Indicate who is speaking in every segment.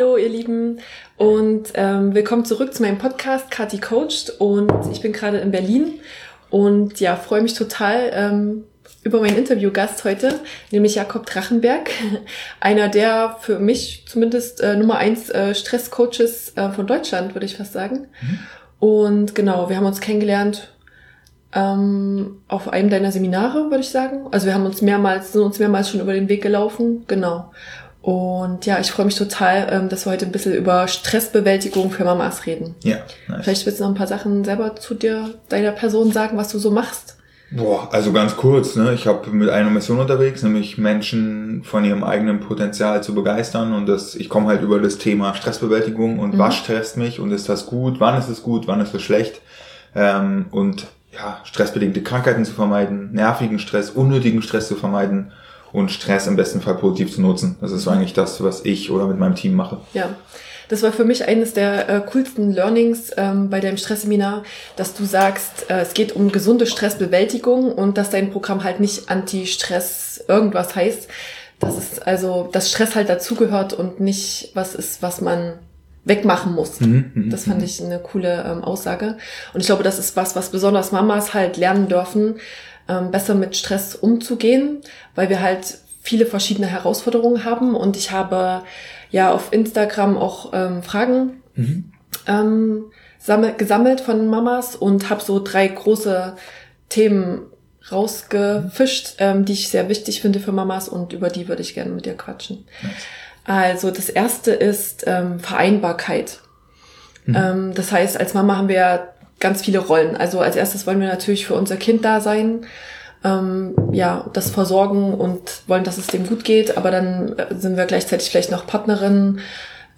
Speaker 1: Hallo ihr Lieben und ähm, willkommen zurück zu meinem Podcast Kati Coached und ich bin gerade in Berlin und ja, freue mich total ähm, über meinen Interviewgast heute, nämlich Jakob Drachenberg, einer der für mich zumindest äh, Nummer eins äh, Stresscoaches äh, von Deutschland, würde ich fast sagen. Mhm. Und genau, wir haben uns kennengelernt ähm, auf einem deiner Seminare, würde ich sagen. Also wir haben uns mehrmals, sind uns mehrmals schon über den Weg gelaufen, genau. Und ja, ich freue mich total, ähm, dass wir heute ein bisschen über Stressbewältigung für Mamas reden.
Speaker 2: Ja. Nice.
Speaker 1: Vielleicht willst du noch ein paar Sachen selber zu dir, deiner Person sagen, was du so machst.
Speaker 2: Boah, also ganz kurz, ne? Ich habe mit einer Mission unterwegs, nämlich Menschen von ihrem eigenen Potenzial zu begeistern und das, ich komme halt über das Thema Stressbewältigung und mhm. was stresst mich und ist das gut, wann ist es gut, wann ist es schlecht ähm, und ja, stressbedingte Krankheiten zu vermeiden, nervigen Stress, unnötigen Stress zu vermeiden und Stress im besten Fall positiv zu nutzen. Das ist so eigentlich das, was ich oder mit meinem Team mache.
Speaker 1: Ja. Das war für mich eines der äh, coolsten Learnings ähm, bei deinem Stressseminar, dass du sagst, äh, es geht um gesunde Stressbewältigung und dass dein Programm halt nicht Anti-Stress irgendwas heißt. Das ist also, dass Stress halt dazugehört und nicht was ist, was man wegmachen muss. Mhm, mh, das fand mhm. ich eine coole ähm, Aussage. Und ich glaube, das ist was, was besonders Mamas halt lernen dürfen, ähm, besser mit Stress umzugehen, weil wir halt viele verschiedene Herausforderungen haben. Und ich habe ja auf Instagram auch ähm, Fragen mhm. ähm, sammel, gesammelt von Mamas und habe so drei große Themen rausgefischt, ähm, die ich sehr wichtig finde für Mamas und über die würde ich gerne mit dir quatschen. Nice. Also das erste ist ähm, Vereinbarkeit. Mhm. Ähm, das heißt, als Mama haben wir ganz viele Rollen. Also als erstes wollen wir natürlich für unser Kind da sein, ähm, ja, das versorgen und wollen, dass es dem gut geht, aber dann äh, sind wir gleichzeitig vielleicht noch Partnerin,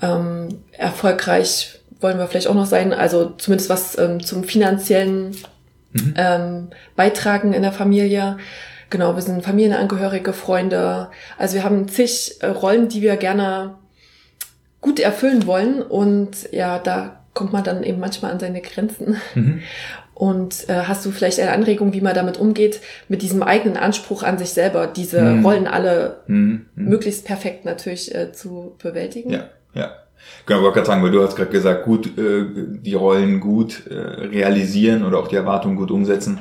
Speaker 1: ähm, erfolgreich wollen wir vielleicht auch noch sein, also zumindest was ähm, zum finanziellen mhm. ähm, Beitragen in der Familie. Genau, wir sind Familienangehörige, Freunde. Also wir haben zig äh, Rollen, die wir gerne gut erfüllen wollen und ja, da kommt man dann eben manchmal an seine Grenzen. Mhm. Und äh, hast du vielleicht eine Anregung, wie man damit umgeht, mit diesem eigenen Anspruch an sich selber, diese mhm. Rollen alle mhm. möglichst perfekt natürlich äh, zu bewältigen?
Speaker 2: Ja, ja. Genau, ich wollte gerade sagen, weil du hast gerade gesagt, gut, äh, die Rollen gut äh, realisieren oder auch die Erwartungen gut umsetzen.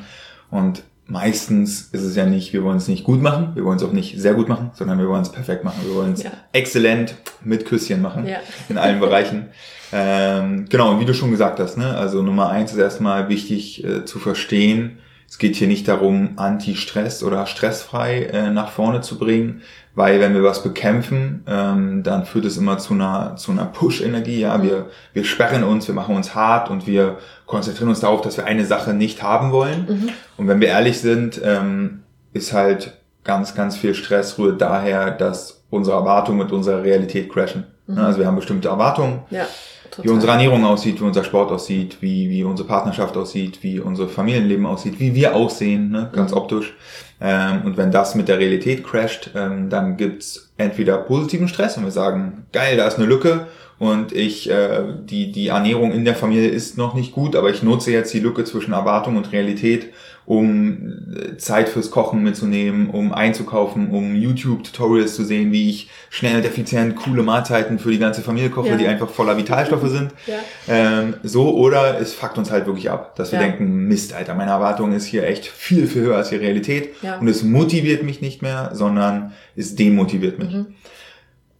Speaker 2: Und meistens ist es ja nicht, wir wollen es nicht gut machen, wir wollen es auch nicht sehr gut machen, sondern wir wollen es perfekt machen. Wir wollen es ja. exzellent mit Küsschen machen ja. in allen Bereichen. Ähm, genau, und wie du schon gesagt hast, ne, also Nummer eins ist erstmal wichtig äh, zu verstehen, es geht hier nicht darum, Anti-Stress oder stressfrei äh, nach vorne zu bringen, weil wenn wir was bekämpfen, ähm, dann führt es immer zu einer, zu einer Push-Energie. Ja, wir, wir sperren uns, wir machen uns hart und wir konzentrieren uns darauf, dass wir eine Sache nicht haben wollen. Mhm. Und wenn wir ehrlich sind, ähm, ist halt ganz, ganz viel Stress rührt daher, dass unsere Erwartungen mit unserer Realität crashen. Mhm. Also wir haben bestimmte Erwartungen.
Speaker 1: Ja
Speaker 2: Total. Wie unsere Ernährung aussieht, wie unser Sport aussieht, wie, wie unsere Partnerschaft aussieht, wie unser Familienleben aussieht, wie wir aussehen, ne, ganz mhm. optisch. Ähm, und wenn das mit der Realität crasht, ähm, dann gibt's entweder positiven Stress und wir sagen, geil, da ist eine Lücke und ich äh, die die Ernährung in der Familie ist noch nicht gut, aber ich nutze jetzt die Lücke zwischen Erwartung und Realität, um äh, Zeit fürs Kochen mitzunehmen, um einzukaufen, um YouTube-Tutorials zu sehen, wie ich schnell und effizient coole Mahlzeiten für die ganze Familie koche, ja. die einfach voller Vitalstoffe sind. Ja. Ähm, so oder es fuckt uns halt wirklich ab, dass wir ja. denken, Mist, Alter, meine Erwartung ist hier echt viel, viel höher als die Realität und es motiviert mich nicht mehr, sondern es demotiviert mich. Mhm.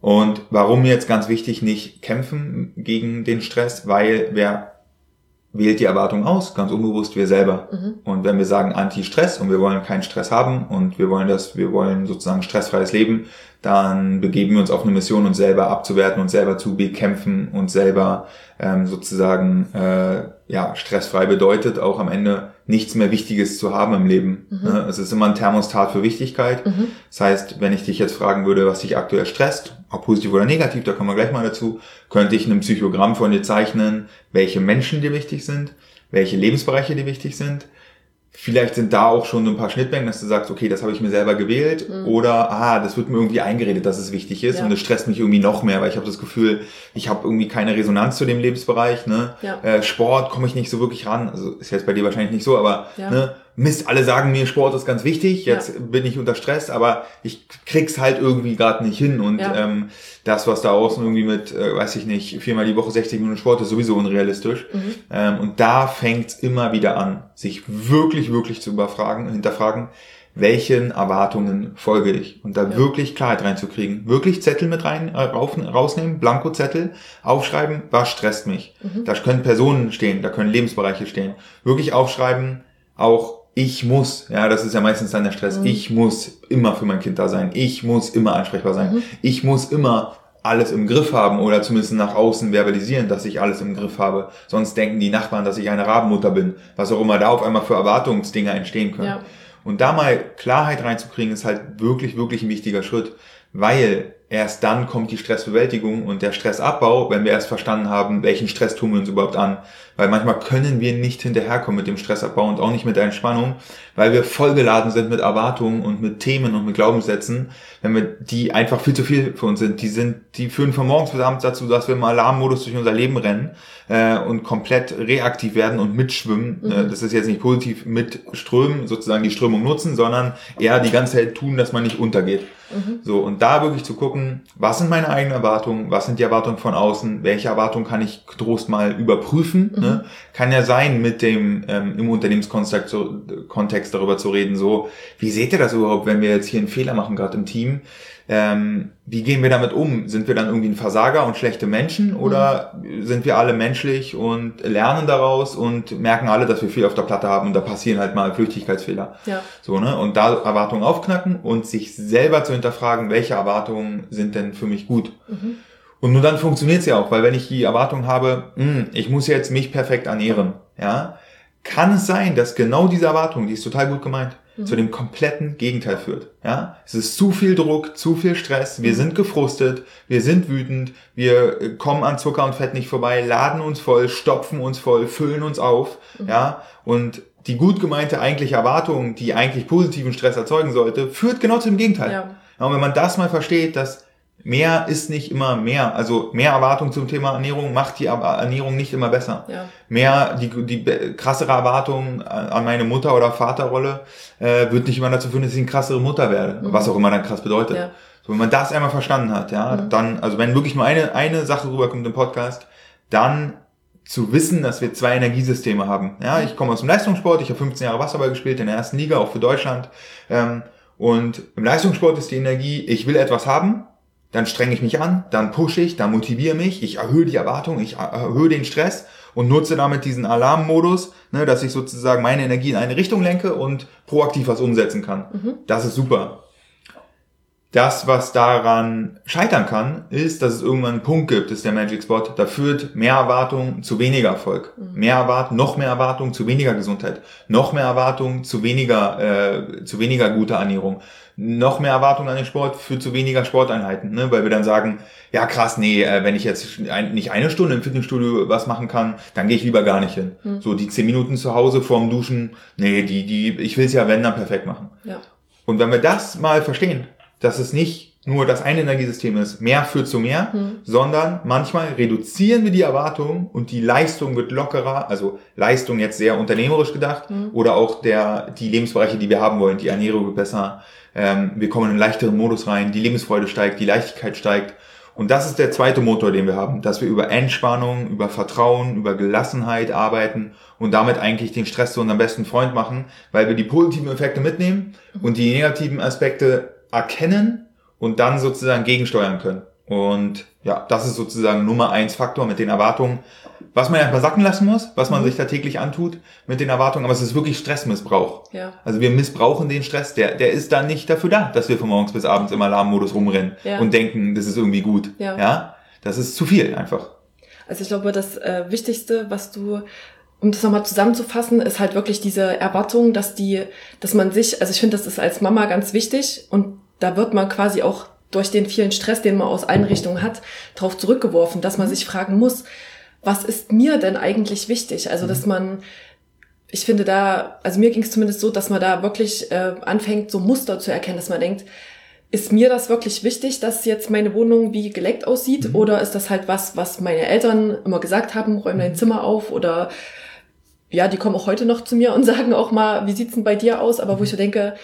Speaker 2: Und warum jetzt ganz wichtig, nicht kämpfen gegen den Stress, weil wer wählt die Erwartung aus, ganz unbewusst wir selber. Mhm. Und wenn wir sagen Anti-Stress und wir wollen keinen Stress haben und wir wollen das, wir wollen sozusagen stressfreies Leben, dann begeben wir uns auf eine Mission, uns selber abzuwerten, uns selber zu bekämpfen und selber ähm, sozusagen äh, ja stressfrei bedeutet auch am Ende nichts mehr Wichtiges zu haben im Leben. Mhm. Ne? Es ist immer ein Thermostat für Wichtigkeit. Mhm. Das heißt, wenn ich dich jetzt fragen würde, was dich aktuell stresst, ob positiv oder negativ, da kommen wir gleich mal dazu, könnte ich ein Psychogramm von dir zeichnen, welche Menschen dir wichtig sind, welche Lebensbereiche dir wichtig sind, Vielleicht sind da auch schon ein paar Schnittmengen, dass du sagst, okay, das habe ich mir selber gewählt mhm. oder ah, das wird mir irgendwie eingeredet, dass es wichtig ist ja. und das stresst mich irgendwie noch mehr, weil ich habe das Gefühl, ich habe irgendwie keine Resonanz zu dem Lebensbereich. Ne? Ja. Äh, Sport komme ich nicht so wirklich ran, also ist jetzt bei dir wahrscheinlich nicht so, aber ja. ne, Mist, alle sagen mir, Sport ist ganz wichtig, jetzt ja. bin ich unter Stress, aber ich krieg's halt irgendwie gerade nicht hin. Und ja. ähm, das, was da außen irgendwie mit, äh, weiß ich nicht, viermal die Woche 60 Minuten Sport ist sowieso unrealistisch. Mhm. Ähm, und da fängt's immer wieder an, sich wirklich, wirklich zu überfragen, hinterfragen, welchen Erwartungen folge ich und da ja. wirklich Klarheit reinzukriegen. Wirklich Zettel mit rein äh, rausnehmen, Blankozettel, aufschreiben, was stresst mich. Mhm. Da können Personen stehen, da können Lebensbereiche stehen. Wirklich aufschreiben, auch ich muss, ja, das ist ja meistens dann der Stress, mhm. ich muss immer für mein Kind da sein, ich muss immer ansprechbar sein, mhm. ich muss immer alles im Griff haben oder zumindest nach außen verbalisieren, dass ich alles im Griff habe. Sonst denken die Nachbarn, dass ich eine Rabenmutter bin, was auch immer da auf einmal für Erwartungsdinger entstehen können. Ja. Und da mal Klarheit reinzukriegen, ist halt wirklich, wirklich ein wichtiger Schritt, weil erst dann kommt die Stressbewältigung und der Stressabbau, wenn wir erst verstanden haben, welchen Stress tun wir uns überhaupt an. Weil manchmal können wir nicht hinterherkommen mit dem Stressabbau und auch nicht mit der Entspannung, weil wir vollgeladen sind mit Erwartungen und mit Themen und mit Glaubenssätzen, wenn wir die einfach viel zu viel für uns sind. Die sind, die führen von morgens bis abends dazu, dass wir im Alarmmodus durch unser Leben rennen äh, und komplett reaktiv werden und mitschwimmen. Mhm. Äh, das ist jetzt nicht positiv mitströmen, sozusagen die Strömung nutzen, sondern eher die ganze Zeit tun, dass man nicht untergeht. Mhm. So, und da wirklich zu gucken, was sind meine eigenen Erwartungen, was sind die Erwartungen von außen, welche Erwartungen kann ich Trost mal überprüfen. Mhm. Ne? Kann ja sein, mit dem ähm, im Unternehmenskontext so, Kontext darüber zu reden, so, wie seht ihr das überhaupt, wenn wir jetzt hier einen Fehler machen, gerade im Team? Ähm, wie gehen wir damit um? Sind wir dann irgendwie ein Versager und schlechte Menschen oder mhm. sind wir alle menschlich und lernen daraus und merken alle, dass wir viel auf der Platte haben und da passieren halt mal Flüchtigkeitsfehler. Ja. So, ne? Und da Erwartungen aufknacken und sich selber zu hinterfragen, welche Erwartungen sind denn für mich gut? Mhm. Und nur dann funktioniert es ja auch, weil wenn ich die Erwartung habe, mh, hm, ich muss jetzt mich perfekt ernähren, ja, kann es sein, dass genau diese Erwartung, die ist total gut gemeint, mhm. zu dem kompletten Gegenteil führt. Ja, es ist zu viel Druck, zu viel Stress. Wir mhm. sind gefrustet, wir sind wütend, wir äh, kommen an Zucker und Fett nicht vorbei, laden uns voll, stopfen uns voll, füllen uns auf. Mhm. Ja, und die gut gemeinte eigentliche Erwartung, die eigentlich positiven Stress erzeugen sollte, führt genau zu dem Gegenteil. Ja. ja und wenn man das mal versteht, dass mehr ist nicht immer mehr. Also mehr Erwartung zum Thema Ernährung macht die Ernährung nicht immer besser. Ja. Mehr, die, die krassere Erwartung an meine Mutter- oder Vaterrolle äh, wird nicht immer dazu führen, dass ich eine krassere Mutter werde. Mhm. Was auch immer dann krass bedeutet. Ja. So, wenn man das einmal verstanden hat, ja, mhm. dann, also wenn wirklich nur eine, eine Sache rüberkommt im Podcast, dann zu wissen, dass wir zwei Energiesysteme haben. Ja, ich komme aus dem Leistungssport, ich habe 15 Jahre Wasserball gespielt in der ersten Liga, auch für Deutschland. Ähm, und im Leistungssport ist die Energie, ich will etwas haben, dann strenge ich mich an, dann pushe ich, dann motiviere mich, ich erhöhe die Erwartung, ich erhöhe den Stress und nutze damit diesen Alarmmodus, ne, dass ich sozusagen meine Energie in eine Richtung lenke und proaktiv was umsetzen kann. Mhm. Das ist super. Das, was daran scheitern kann, ist, dass es irgendwann einen Punkt gibt, ist der Magic Spot, da führt mehr Erwartung zu weniger Erfolg. Mhm. Mehr Erwartung, noch mehr Erwartung zu weniger Gesundheit. Noch mehr Erwartung zu weniger, äh, zu weniger guter Ernährung noch mehr Erwartungen an den Sport führt zu weniger Sporteinheiten, ne? weil wir dann sagen, ja krass, nee, äh, wenn ich jetzt ein, nicht eine Stunde im Fitnessstudio was machen kann, dann gehe ich lieber gar nicht hin. Mhm. So die zehn Minuten zu Hause vorm Duschen, nee, die, die, ich will es ja wenn dann perfekt machen. Ja. Und wenn wir das mal verstehen, dass es nicht nur das eine Energiesystem ist, mehr führt zu mehr, mhm. sondern manchmal reduzieren wir die Erwartungen und die Leistung wird lockerer, also Leistung jetzt sehr unternehmerisch gedacht mhm. oder auch der, die Lebensbereiche, die wir haben wollen, die Ernährung wird besser, ähm, wir kommen in einen leichteren Modus rein, die Lebensfreude steigt, die Leichtigkeit steigt. Und das ist der zweite Motor, den wir haben, dass wir über Entspannung, über Vertrauen, über Gelassenheit arbeiten und damit eigentlich den Stress zu unserem besten Freund machen, weil wir die positiven Effekte mitnehmen und die negativen Aspekte erkennen und dann sozusagen gegensteuern können. Und ja, das ist sozusagen Nummer eins Faktor mit den Erwartungen, was man erstmal sacken lassen muss, was man mhm. sich da täglich antut mit den Erwartungen, aber es ist wirklich Stressmissbrauch. Ja. Also wir missbrauchen den Stress, der, der ist dann nicht dafür da, dass wir von morgens bis abends im Alarmmodus rumrennen ja. und denken, das ist irgendwie gut. Ja. ja. Das ist zu viel einfach.
Speaker 1: Also ich glaube, das äh, Wichtigste, was du um das nochmal zusammenzufassen, ist halt wirklich diese Erwartung, dass die, dass man sich, also ich finde, das ist als Mama ganz wichtig und da wird man quasi auch durch den vielen Stress, den man aus allen Richtungen hat, darauf zurückgeworfen, dass man mhm. sich fragen muss, was ist mir denn eigentlich wichtig? Also, dass mhm. man, ich finde da, also mir ging es zumindest so, dass man da wirklich äh, anfängt, so Muster zu erkennen, dass man denkt, ist mir das wirklich wichtig, dass jetzt meine Wohnung wie geleckt aussieht? Mhm. Oder ist das halt was, was meine Eltern immer gesagt haben, räum dein Zimmer auf oder ja, die kommen auch heute noch zu mir und sagen auch mal, wie sieht's denn bei dir aus? Aber wo ich so denke,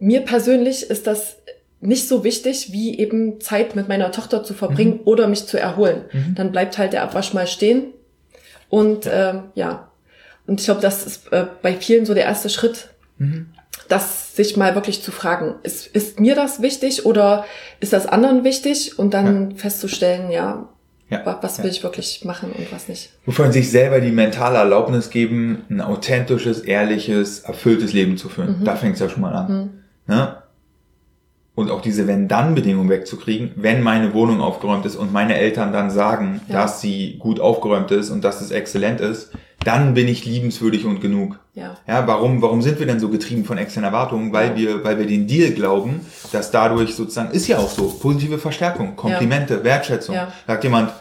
Speaker 1: mir persönlich ist das nicht so wichtig, wie eben Zeit mit meiner Tochter zu verbringen mhm. oder mich zu erholen. Mhm. Dann bleibt halt der Abwasch mal stehen. Und ähm, ja, und ich glaube, das ist äh, bei vielen so der erste Schritt, mhm. das sich mal wirklich zu fragen, ist, ist mir das wichtig oder ist das anderen wichtig? Und dann ja. festzustellen, ja, ja, was will ja. ich wirklich machen und was nicht.
Speaker 2: Wovon sich selber die mentale Erlaubnis geben, ein authentisches, ehrliches, erfülltes Leben zu führen. Mhm. Da fängt es ja schon mal an. Mhm. Ne? Und auch diese Wenn-Dann-Bedingung wegzukriegen, wenn meine Wohnung aufgeräumt ist und meine Eltern dann sagen, ja. dass sie gut aufgeräumt ist und dass es exzellent ist, dann bin ich liebenswürdig und genug. Ja. ja warum, warum sind wir denn so getrieben von externen Erwartungen? Weil wir, weil wir den Deal glauben, dass dadurch sozusagen, ist ja auch so, positive Verstärkung, Komplimente, ja. Wertschätzung. Ja. Sagt jemand,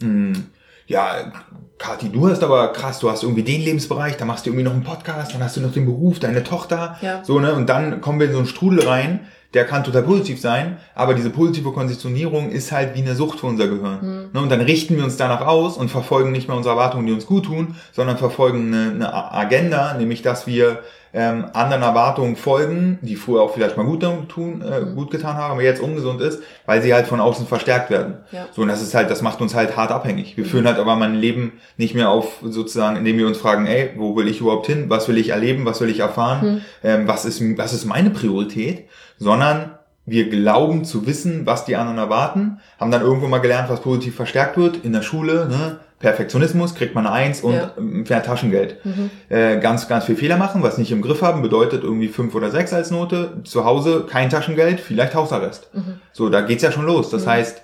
Speaker 2: mh, hm, ja, Kathi, du hast aber krass, du hast irgendwie den Lebensbereich, da machst du irgendwie noch einen Podcast, dann hast du noch den Beruf, deine Tochter, ja. so, ne, und dann kommen wir in so einen Strudel rein, der kann total positiv sein, aber diese positive Konditionierung ist halt wie eine Sucht für unser Gehirn. Mhm. Und dann richten wir uns danach aus und verfolgen nicht mehr unsere Erwartungen, die uns gut tun, sondern verfolgen eine, eine Agenda, nämlich dass wir ähm, anderen Erwartungen folgen, die früher auch vielleicht mal gut tun, äh, mhm. gut getan haben, aber jetzt ungesund ist, weil sie halt von außen verstärkt werden. Ja. So, und das ist halt, das macht uns halt hart abhängig. Wir mhm. führen halt aber mein Leben nicht mehr auf sozusagen, indem wir uns fragen, ey, wo will ich überhaupt hin? Was will ich erleben? Was will ich erfahren? Mhm. Ähm, was ist, was ist meine Priorität? Sondern wir glauben zu wissen, was die anderen erwarten, haben dann irgendwo mal gelernt, was positiv verstärkt wird in der Schule, ne? Perfektionismus, kriegt man eine Eins und ja. mehr Taschengeld. Mhm. Äh, ganz, ganz viel Fehler machen, was nicht im Griff haben, bedeutet irgendwie fünf oder sechs als Note. Zu Hause kein Taschengeld, vielleicht Hausarrest. Mhm. So, da geht's ja schon los. Das mhm. heißt,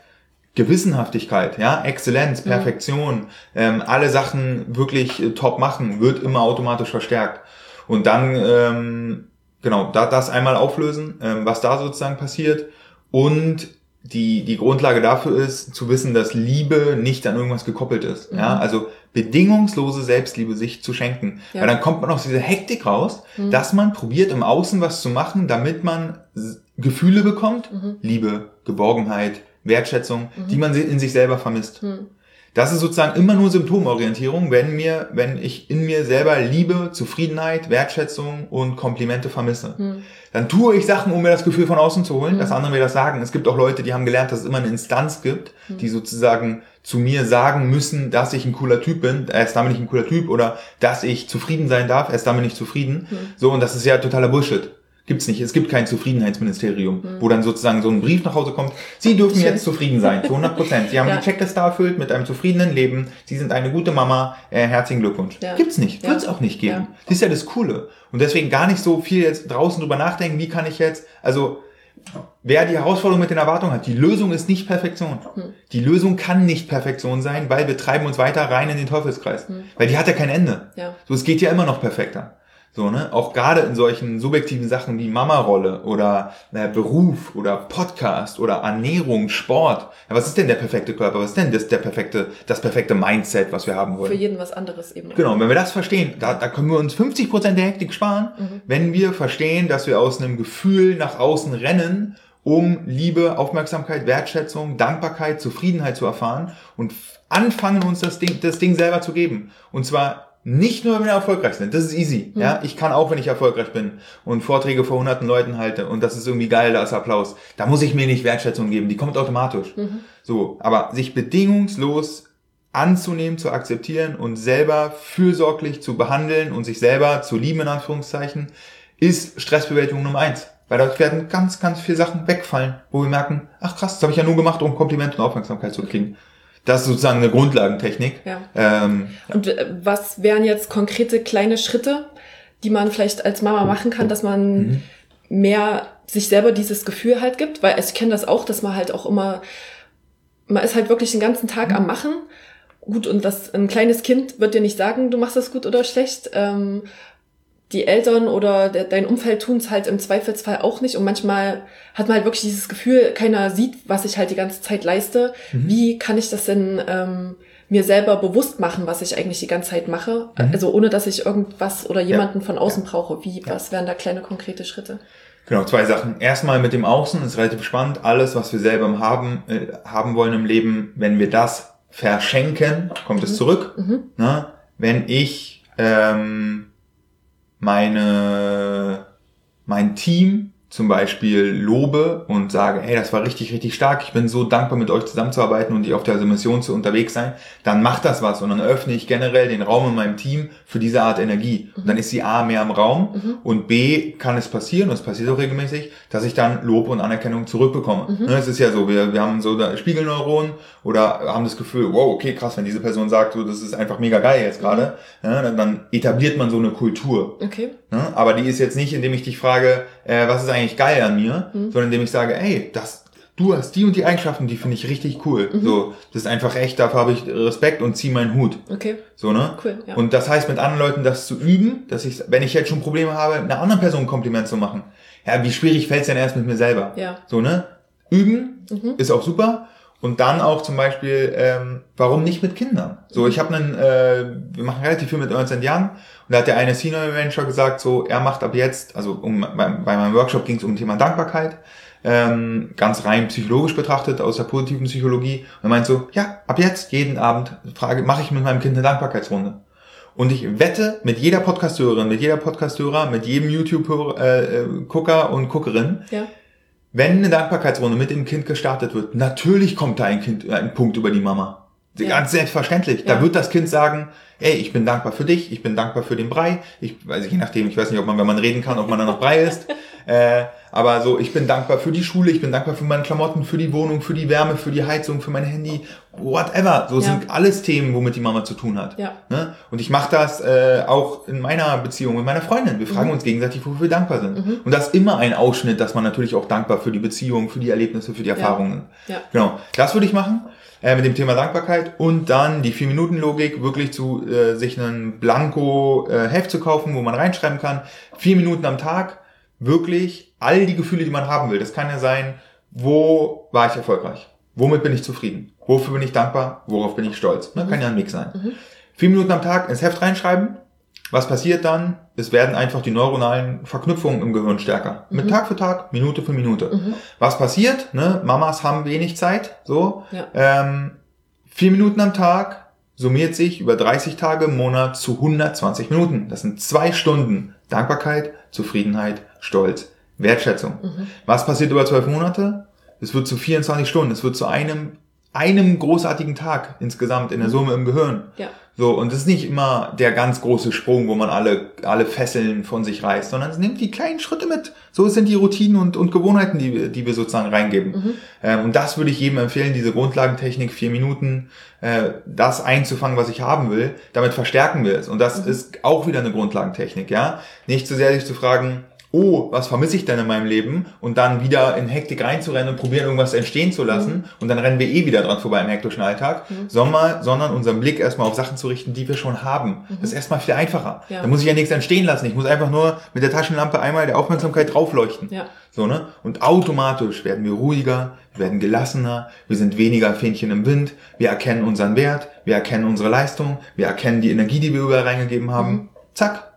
Speaker 2: Gewissenhaftigkeit, ja, Exzellenz, mhm. Perfektion, ähm, alle Sachen wirklich äh, top machen, wird immer automatisch verstärkt. Und dann, ähm, genau, da, das einmal auflösen, ähm, was da sozusagen passiert und die, die Grundlage dafür ist, zu wissen, dass Liebe nicht an irgendwas gekoppelt ist. Mhm. Ja, also bedingungslose Selbstliebe sich zu schenken. Ja. Weil dann kommt man aus dieser Hektik raus, mhm. dass man probiert, im Außen was zu machen, damit man Gefühle bekommt. Mhm. Liebe, Geborgenheit, Wertschätzung, die mhm. man in sich selber vermisst. Das ist sozusagen immer nur Symptomorientierung, wenn mir, wenn ich in mir selber Liebe, Zufriedenheit, Wertschätzung und Komplimente vermisse. Hm. Dann tue ich Sachen, um mir das Gefühl von außen zu holen, hm. dass andere mir das sagen. Es gibt auch Leute, die haben gelernt, dass es immer eine Instanz gibt, hm. die sozusagen zu mir sagen müssen, dass ich ein cooler Typ bin, erst damit ich ein cooler Typ oder dass ich zufrieden sein darf, erst damit ich zufrieden. Hm. So, und das ist ja totaler Bullshit. Gibt's nicht. Es gibt kein Zufriedenheitsministerium, mhm. wo dann sozusagen so ein Brief nach Hause kommt. Sie dürfen jetzt zufrieden sein, zu 100 Prozent. Sie haben ja. die Checkliste erfüllt mit einem zufriedenen Leben. Sie sind eine gute Mama. Äh, herzlichen Glückwunsch. Ja. Gibt's nicht. Ja. Wird's auch nicht geben. Ja. Das ist ja das Coole. Und deswegen gar nicht so viel jetzt draußen drüber nachdenken, wie kann ich jetzt, also, Wer die Herausforderung mit den Erwartungen hat, die Lösung ist nicht Perfektion. Hm. Die Lösung kann nicht Perfektion sein, weil wir treiben uns weiter rein in den Teufelskreis. Hm. Weil die hat ja kein Ende. Ja. So, es geht ja immer noch perfekter. So, ne? Auch gerade in solchen subjektiven Sachen wie Mama-Rolle oder äh, Beruf oder Podcast oder Ernährung, Sport. Ja, was ist denn der perfekte Körper? Was ist denn das, der perfekte, das perfekte Mindset, was wir haben wollen?
Speaker 1: Für jeden was anderes eben.
Speaker 2: Genau, wenn wir das verstehen, da, da können wir uns 50 Prozent der Hektik sparen, mhm. wenn wir verstehen, dass wir aus einem Gefühl nach außen rennen, um Liebe, Aufmerksamkeit, Wertschätzung, Dankbarkeit, Zufriedenheit zu erfahren und anfangen uns das Ding, das Ding selber zu geben. Und zwar nicht nur, wenn wir erfolgreich sind. Das ist easy. Mhm. Ja, ich kann auch, wenn ich erfolgreich bin und Vorträge vor hunderten Leuten halte und das ist irgendwie geil, da ist Applaus. Da muss ich mir nicht Wertschätzung geben. Die kommt automatisch. Mhm. So. Aber sich bedingungslos anzunehmen, zu akzeptieren und selber fürsorglich zu behandeln und sich selber zu lieben, in Anführungszeichen, ist Stressbewältigung Nummer eins. Weil dort werden ganz, ganz viele Sachen wegfallen, wo wir merken, ach krass, das habe ich ja nur gemacht, um Komplimente und Aufmerksamkeit zu kriegen. Das ist sozusagen eine Grundlagentechnik.
Speaker 1: Ja. Ähm, und äh, was wären jetzt konkrete kleine Schritte, die man vielleicht als Mama machen kann, dass man mhm. mehr sich selber dieses Gefühl halt gibt? Weil ich kenne das auch, dass man halt auch immer, man ist halt wirklich den ganzen Tag mhm. am Machen gut, und das ein kleines Kind wird dir nicht sagen, du machst das gut oder schlecht. Ähm, die Eltern oder der, dein Umfeld tun es halt im Zweifelsfall auch nicht. Und manchmal hat man halt wirklich dieses Gefühl, keiner sieht, was ich halt die ganze Zeit leiste. Mhm. Wie kann ich das denn ähm, mir selber bewusst machen, was ich eigentlich die ganze Zeit mache? Mhm. Also ohne, dass ich irgendwas oder jemanden ja. von außen ja. brauche. Wie, ja. was wären da kleine konkrete Schritte?
Speaker 2: Genau, zwei Sachen. Erstmal mit dem Außen ist relativ spannend. Alles, was wir selber haben, äh, haben wollen im Leben, wenn wir das verschenken, kommt mhm. es zurück. Mhm. Na, wenn ich ähm, meine, mein Team zum Beispiel lobe und sage, hey, das war richtig, richtig stark, ich bin so dankbar, mit euch zusammenzuarbeiten und die auf dieser Mission zu unterwegs sein, dann macht das was und dann öffne ich generell den Raum in meinem Team für diese Art Energie. Und dann ist sie A mehr im Raum mhm. und B kann es passieren, und es passiert auch regelmäßig, dass ich dann Lob und Anerkennung zurückbekomme. Mhm. Ne, es ist ja so, wir, wir haben so Spiegelneuronen oder haben das Gefühl, wow, okay, krass, wenn diese Person sagt, so, das ist einfach mega geil jetzt gerade, ja, dann, dann etabliert man so eine Kultur. Okay. Ja, aber die ist jetzt nicht, indem ich dich frage, äh, was ist eigentlich geil an mir, mhm. sondern indem ich sage, ey, das, du hast die und die Eigenschaften, die finde ich richtig cool. Mhm. So, das ist einfach echt, dafür habe ich Respekt und zieh meinen Hut. Okay. So, ne? Cool, ja. Und das heißt, mit anderen Leuten das zu üben, dass ich, wenn ich jetzt schon Probleme habe, einer anderen Person ein Kompliment zu machen. Ja, wie schwierig fällt es denn erst mit mir selber? Ja. So, ne? Üben mhm. ist auch super. Und dann auch zum Beispiel, ähm, warum nicht mit Kindern? So, ich habe einen, äh, wir machen relativ viel mit Ernst Young und da hat der eine Senior Manager gesagt, so, er macht ab jetzt, also um, bei, bei meinem Workshop ging es um Thema Dankbarkeit, ähm, ganz rein psychologisch betrachtet, aus der positiven Psychologie. Und er meint so, ja, ab jetzt, jeden Abend, frage, mache ich mit meinem Kind eine Dankbarkeitsrunde. Und ich wette mit jeder Podcasthörerin, mit jeder Podcasthörer, mit jedem YouTube-Gucker äh, äh und Guckerin, ja wenn eine Dankbarkeitsrunde mit dem Kind gestartet wird, natürlich kommt da ein Kind, äh, ein Punkt über die Mama. Ja. Ganz selbstverständlich. Ja. Da wird das Kind sagen, ey, ich bin dankbar für dich, ich bin dankbar für den Brei. Ich weiß je nachdem, ich weiß nicht, ob man, wenn man reden kann, ob man dann noch Brei isst. äh, aber so, ich bin dankbar für die Schule, ich bin dankbar für meine Klamotten, für die Wohnung, für die Wärme, für die Heizung, für mein Handy, whatever. So ja. sind alles Themen, womit die Mama zu tun hat. Ja. Ne? Und ich mache das äh, auch in meiner Beziehung mit meiner Freundin. Wir fragen mhm. uns gegenseitig, wofür wir dankbar sind. Mhm. Und das ist immer ein Ausschnitt, dass man natürlich auch dankbar für die Beziehung, für die Erlebnisse, für die Erfahrungen. Ja. ja. Genau. Das würde ich machen äh, mit dem Thema Dankbarkeit und dann die 4-Minuten-Logik, wirklich zu äh, sich einen Blanko-Heft äh, zu kaufen, wo man reinschreiben kann, vier Minuten am Tag, wirklich all die Gefühle, die man haben will. Das kann ja sein, wo war ich erfolgreich? Womit bin ich zufrieden? Wofür bin ich dankbar? Worauf bin ich stolz? Ne? Mhm. Kann ja ein Mix sein. Mhm. Vier Minuten am Tag ins Heft reinschreiben. Was passiert dann? Es werden einfach die neuronalen Verknüpfungen im Gehirn stärker. Mhm. Mit Tag für Tag, Minute für Minute. Mhm. Was passiert? Ne? Mamas haben wenig Zeit. So. Ja. Ähm, vier Minuten am Tag summiert sich über 30 Tage im Monat zu 120 Minuten. Das sind zwei Stunden Dankbarkeit, Zufriedenheit, Stolz, Wertschätzung. Mhm. Was passiert über zwölf Monate? Es wird zu 24 Stunden. Es wird zu einem einem großartigen Tag insgesamt in der mhm. Summe im Gehirn. Ja. So, und es ist nicht immer der ganz große Sprung, wo man alle, alle Fesseln von sich reißt, sondern es nimmt die kleinen Schritte mit. So sind die Routinen und, und Gewohnheiten, die, wir, die wir sozusagen reingeben. Mhm. Ähm, und das würde ich jedem empfehlen, diese Grundlagentechnik, vier Minuten, äh, das einzufangen, was ich haben will. Damit verstärken wir es. Und das mhm. ist auch wieder eine Grundlagentechnik, ja. Nicht zu sehr sich zu fragen, oh, was vermisse ich denn in meinem Leben? Und dann wieder in Hektik reinzurennen und probieren, irgendwas entstehen zu lassen. Mhm. Und dann rennen wir eh wieder dran vorbei im hektischen Alltag. Mhm. Sondern, sondern unseren Blick erstmal auf Sachen zu richten, die wir schon haben. Mhm. Das ist erstmal viel einfacher. Ja. Da muss ich ja nichts entstehen lassen. Ich muss einfach nur mit der Taschenlampe einmal der Aufmerksamkeit draufleuchten. Ja. So, ne? Und automatisch werden wir ruhiger, wir werden gelassener, wir sind weniger Fähnchen im Wind, wir erkennen unseren Wert, wir erkennen unsere Leistung, wir erkennen die Energie, die wir überall reingegeben haben. Mhm. Zack,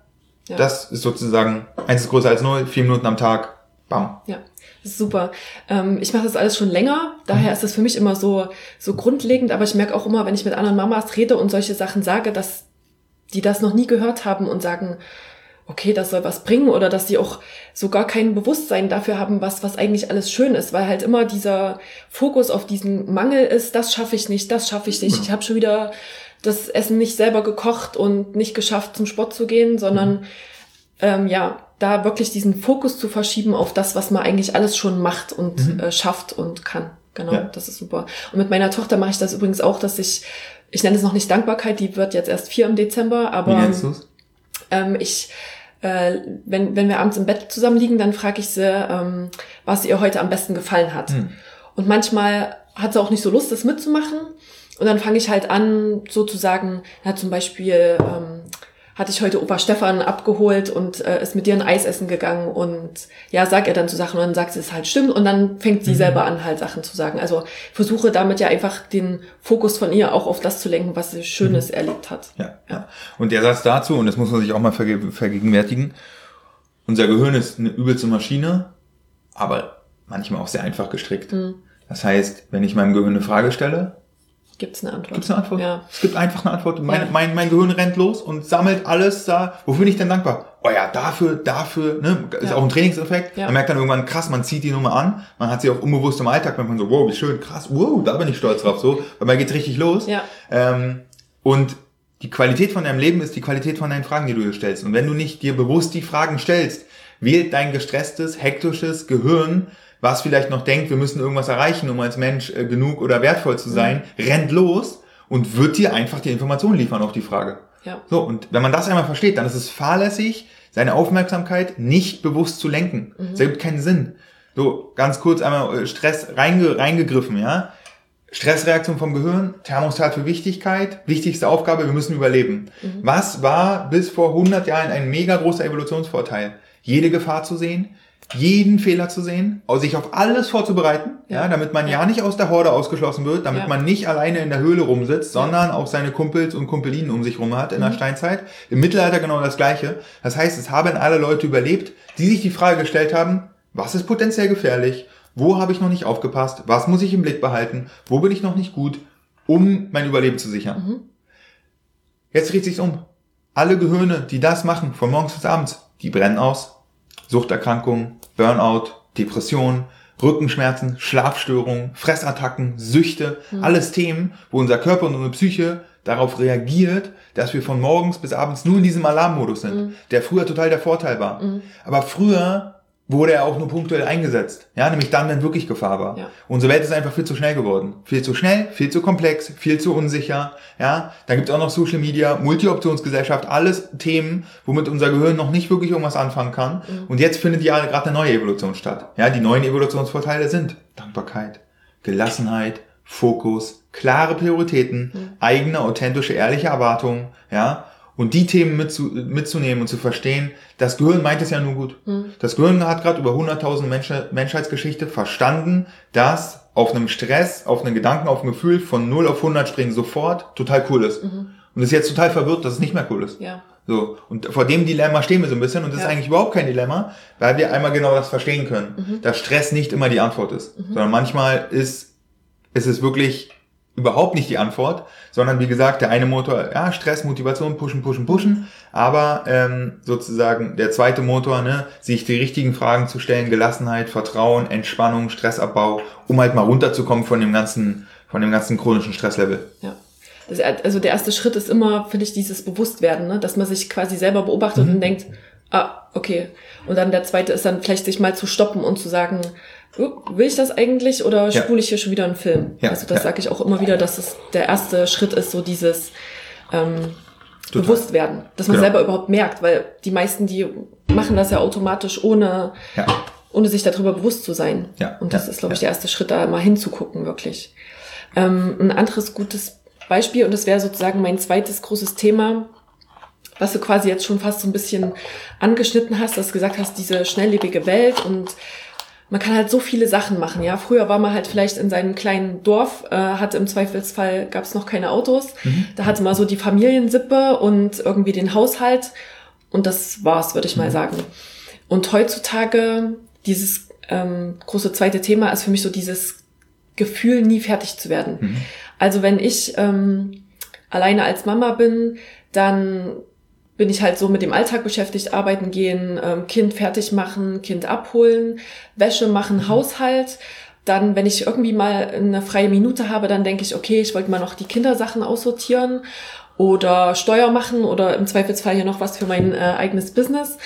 Speaker 2: ja. Das ist sozusagen, eins ist größer als null, vier Minuten am Tag, bam.
Speaker 1: Ja, das ist super. Ähm, ich mache das alles schon länger, daher mhm. ist das für mich immer so, so grundlegend, aber ich merke auch immer, wenn ich mit anderen Mamas rede und solche Sachen sage, dass die das noch nie gehört haben und sagen, okay, das soll was bringen oder dass die auch so gar kein Bewusstsein dafür haben, was, was eigentlich alles schön ist, weil halt immer dieser Fokus auf diesen Mangel ist, das schaffe ich nicht, das schaffe ich nicht, ich habe schon wieder das Essen nicht selber gekocht und nicht geschafft, zum Sport zu gehen, sondern mhm. ähm, ja, da wirklich diesen Fokus zu verschieben auf das, was man eigentlich alles schon macht und mhm. äh, schafft und kann. Genau, ja. das ist super. Und mit meiner Tochter mache ich das übrigens auch, dass ich, ich nenne es noch nicht Dankbarkeit, die wird jetzt erst vier im Dezember, aber Wie nennst du's? Ähm, ich äh, wenn, wenn wir abends im Bett zusammen liegen, dann frage ich sie, ähm, was ihr heute am besten gefallen hat. Mhm. Und manchmal hat sie auch nicht so Lust, das mitzumachen. Und dann fange ich halt an, sozusagen, ja, zum Beispiel ähm, hatte ich heute Opa Stefan abgeholt und äh, ist mit dir ein Eis essen gegangen und ja, sag er dann zu Sachen und dann sagt sie es halt stimmt und dann fängt sie mhm. selber an, halt Sachen zu sagen. Also versuche damit ja einfach den Fokus von ihr auch auf das zu lenken, was sie Schönes mhm. erlebt hat.
Speaker 2: Ja, ja. Und der Satz dazu, und das muss man sich auch mal verge vergegenwärtigen, unser Gehirn ist eine übelste Maschine, aber manchmal auch sehr einfach gestrickt. Mhm. Das heißt, wenn ich meinem Gehirn eine Frage stelle,
Speaker 1: Gibt es eine Antwort?
Speaker 2: Gibt es eine Antwort? Ja. Es gibt einfach eine Antwort. Mein, ja. mein, mein Gehirn rennt los und sammelt alles da. Wofür bin ich denn dankbar? Oh ja, dafür, dafür, ne? Ist ja. auch ein Trainingseffekt. Ja. Man merkt dann irgendwann, krass, man zieht die Nummer an. Man hat sie auch unbewusst im Alltag, wenn man so, wow, wie schön, krass, wow, da bin ich stolz drauf, so. Weil man geht richtig los. Ja. Ähm, und die Qualität von deinem Leben ist die Qualität von deinen Fragen, die du dir stellst. Und wenn du nicht dir bewusst die Fragen stellst, wählt dein gestresstes, hektisches Gehirn was vielleicht noch denkt, wir müssen irgendwas erreichen, um als Mensch äh, genug oder wertvoll zu sein, mhm. rennt los und wird dir einfach die Informationen liefern auf die Frage. Ja. So, und wenn man das einmal versteht, dann ist es fahrlässig, seine Aufmerksamkeit nicht bewusst zu lenken. Mhm. Das ergibt keinen Sinn. So, ganz kurz einmal äh, Stress reinge, reingegriffen, ja. Stressreaktion vom Gehirn, Thermostat für Wichtigkeit, wichtigste Aufgabe, wir müssen überleben. Mhm. Was war bis vor 100 Jahren ein mega großer Evolutionsvorteil? Jede Gefahr zu sehen, jeden Fehler zu sehen, sich auf alles vorzubereiten, ja, damit man ja. ja. nicht aus der Horde ausgeschlossen wird, damit ja. man nicht alleine in der Höhle rumsitzt, sondern auch seine Kumpels und Kumpelinen um sich rum hat in mhm. der Steinzeit. Im Mittelalter genau das Gleiche. Das heißt, es haben alle Leute überlebt, die sich die Frage gestellt haben, was ist potenziell gefährlich? Wo habe ich noch nicht aufgepasst? Was muss ich im Blick behalten? Wo bin ich noch nicht gut, um mein Überleben zu sichern? Mhm. Jetzt dreht sich's um. Alle Gehirne, die das machen, von morgens bis abends, die brennen aus. Suchterkrankungen, Burnout, Depression, Rückenschmerzen, Schlafstörungen, Fressattacken, Süchte, mhm. alles Themen, wo unser Körper und unsere Psyche darauf reagiert, dass wir von morgens bis abends nur in diesem Alarmmodus sind, mhm. der früher total der Vorteil war. Mhm. Aber früher wurde er auch nur punktuell eingesetzt. Ja, nämlich dann, wenn wirklich Gefahr war. Ja. Unsere Welt ist einfach viel zu schnell geworden. Viel zu schnell, viel zu komplex, viel zu unsicher. Ja, dann gibt's auch noch Social Media, Multi-Optionsgesellschaft, alles Themen, womit unser Gehirn noch nicht wirklich irgendwas anfangen kann. Mhm. Und jetzt findet ja gerade eine neue Evolution statt. Ja, die neuen Evolutionsvorteile sind Dankbarkeit, Gelassenheit, Fokus, klare Prioritäten, mhm. eigene, authentische, ehrliche Erwartungen, ja, und die Themen mitzu, mitzunehmen und zu verstehen, das Gehirn meint es ja nur gut. Mhm. Das Gehirn hat gerade über 100.000 Mensch Menschheitsgeschichte verstanden, dass auf einem Stress, auf einen Gedanken, auf ein Gefühl von 0 auf 100 springen sofort total cool ist. Mhm. Und ist jetzt total verwirrt, dass es nicht mehr cool ist. Ja. So. Und vor dem Dilemma stehen wir so ein bisschen und das ja. ist eigentlich überhaupt kein Dilemma, weil wir einmal genau das verstehen können, mhm. dass Stress nicht immer die Antwort ist, mhm. sondern manchmal ist, ist es wirklich überhaupt nicht die Antwort, sondern wie gesagt, der eine Motor, ja, Stress, Motivation, pushen, pushen, pushen, aber ähm, sozusagen der zweite Motor, ne, sich die richtigen Fragen zu stellen, Gelassenheit, Vertrauen, Entspannung, Stressabbau, um halt mal runterzukommen von dem ganzen, von dem ganzen chronischen Stresslevel.
Speaker 1: Ja. Das, also der erste Schritt ist immer, finde ich, dieses Bewusstwerden, ne? dass man sich quasi selber beobachtet mhm. und denkt, ah, okay. Und dann der zweite ist dann vielleicht sich mal zu stoppen und zu sagen, will ich das eigentlich oder ja. spule ich hier schon wieder einen Film? Ja. Also das ja. sage ich auch immer wieder, dass es der erste Schritt ist, so dieses ähm, Bewusstwerden, dass man genau. selber überhaupt merkt, weil die meisten, die machen das ja automatisch, ohne, ja. ohne sich darüber bewusst zu sein. Ja. Und das ist, glaube ich, der erste Schritt, da mal hinzugucken, wirklich. Ähm, ein anderes gutes Beispiel, und das wäre sozusagen mein zweites großes Thema, was du quasi jetzt schon fast so ein bisschen angeschnitten hast, dass du gesagt hast, diese schnelllebige Welt und man kann halt so viele Sachen machen, ja. Früher war man halt vielleicht in seinem kleinen Dorf, äh, hatte im Zweifelsfall, gab es noch keine Autos. Mhm. Da hatte man so die Familiensippe und irgendwie den Haushalt und das war's, würde ich mal mhm. sagen. Und heutzutage, dieses ähm, große zweite Thema ist für mich so dieses Gefühl, nie fertig zu werden. Mhm. Also wenn ich ähm, alleine als Mama bin, dann bin ich halt so mit dem Alltag beschäftigt, arbeiten gehen, ähm, Kind fertig machen, Kind abholen, Wäsche machen, mhm. Haushalt. Dann, wenn ich irgendwie mal eine freie Minute habe, dann denke ich, okay, ich wollte mal noch die Kindersachen aussortieren oder Steuer machen oder im Zweifelsfall hier noch was für mein äh, eigenes Business.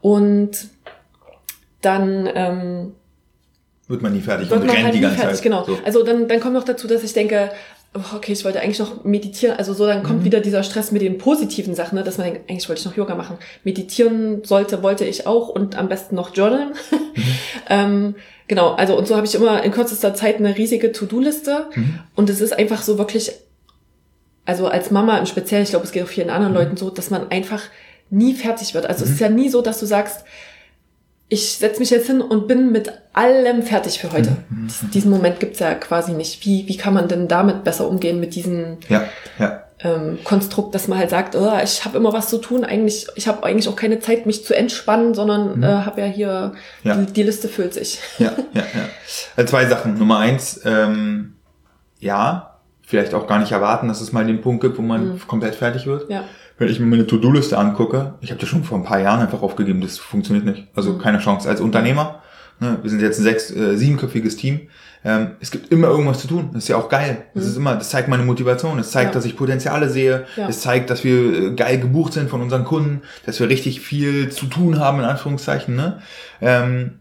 Speaker 1: Und dann ähm,
Speaker 2: wird man nie fertig
Speaker 1: wird und man rennt halt die ganze fertig, Zeit. Genau. So. Also dann, dann kommt noch dazu, dass ich denke, okay, ich wollte eigentlich noch meditieren. Also so, dann kommt mhm. wieder dieser Stress mit den positiven Sachen, ne, dass man denkt, eigentlich wollte ich noch Yoga machen. Meditieren sollte, wollte ich auch und am besten noch journalen. Mhm. ähm, genau, also und so habe ich immer in kürzester Zeit eine riesige To-Do-Liste. Mhm. Und es ist einfach so wirklich also als Mama im Speziellen, ich glaube, es geht auch vielen anderen Leuten so, dass man einfach nie fertig wird. Also es ist ja nie so, dass du sagst, ich setze mich jetzt hin und bin mit allem fertig für heute.
Speaker 2: Mhm.
Speaker 1: Dies- Diesen Moment gibt's ja quasi nicht. Wie, wie kann man denn damit besser umgehen mit diesem
Speaker 2: Ja, ja.
Speaker 1: ähm, Konstrukt, dass man halt sagt, oh, ich habe immer was zu tun, eigentlich, ich habe eigentlich auch keine Zeit, mich zu entspannen, sondern äh, habe ja hier,
Speaker 2: Mhm. Ja.
Speaker 1: Die, die Liste füllt sich.
Speaker 2: Ja, ja, ja. Also zwei Sachen. Nummer eins, ähm, ja, vielleicht auch gar nicht erwarten, dass es mal den Punkt gibt, wo man komplett fertig wird.
Speaker 1: Ja.
Speaker 2: Wenn ich mir meine To-Do-Liste angucke, ich habe das schon vor ein paar Jahren einfach aufgegeben, das funktioniert nicht. Also keine Chance. Als Unternehmer, ne, wir sind jetzt ein sechs, äh, siebenköpfiges Team, ähm, es gibt immer irgendwas zu tun. Das ist ja auch geil. Das ist immer, das zeigt meine Motivation, es zeigt,
Speaker 1: Ja.
Speaker 2: dass ich Potenziale sehe,
Speaker 1: Ja.
Speaker 2: es zeigt, dass wir äh, geil gebucht sind von unseren Kunden, dass wir richtig viel zu tun haben, in Anführungszeichen. Ne? Ähm,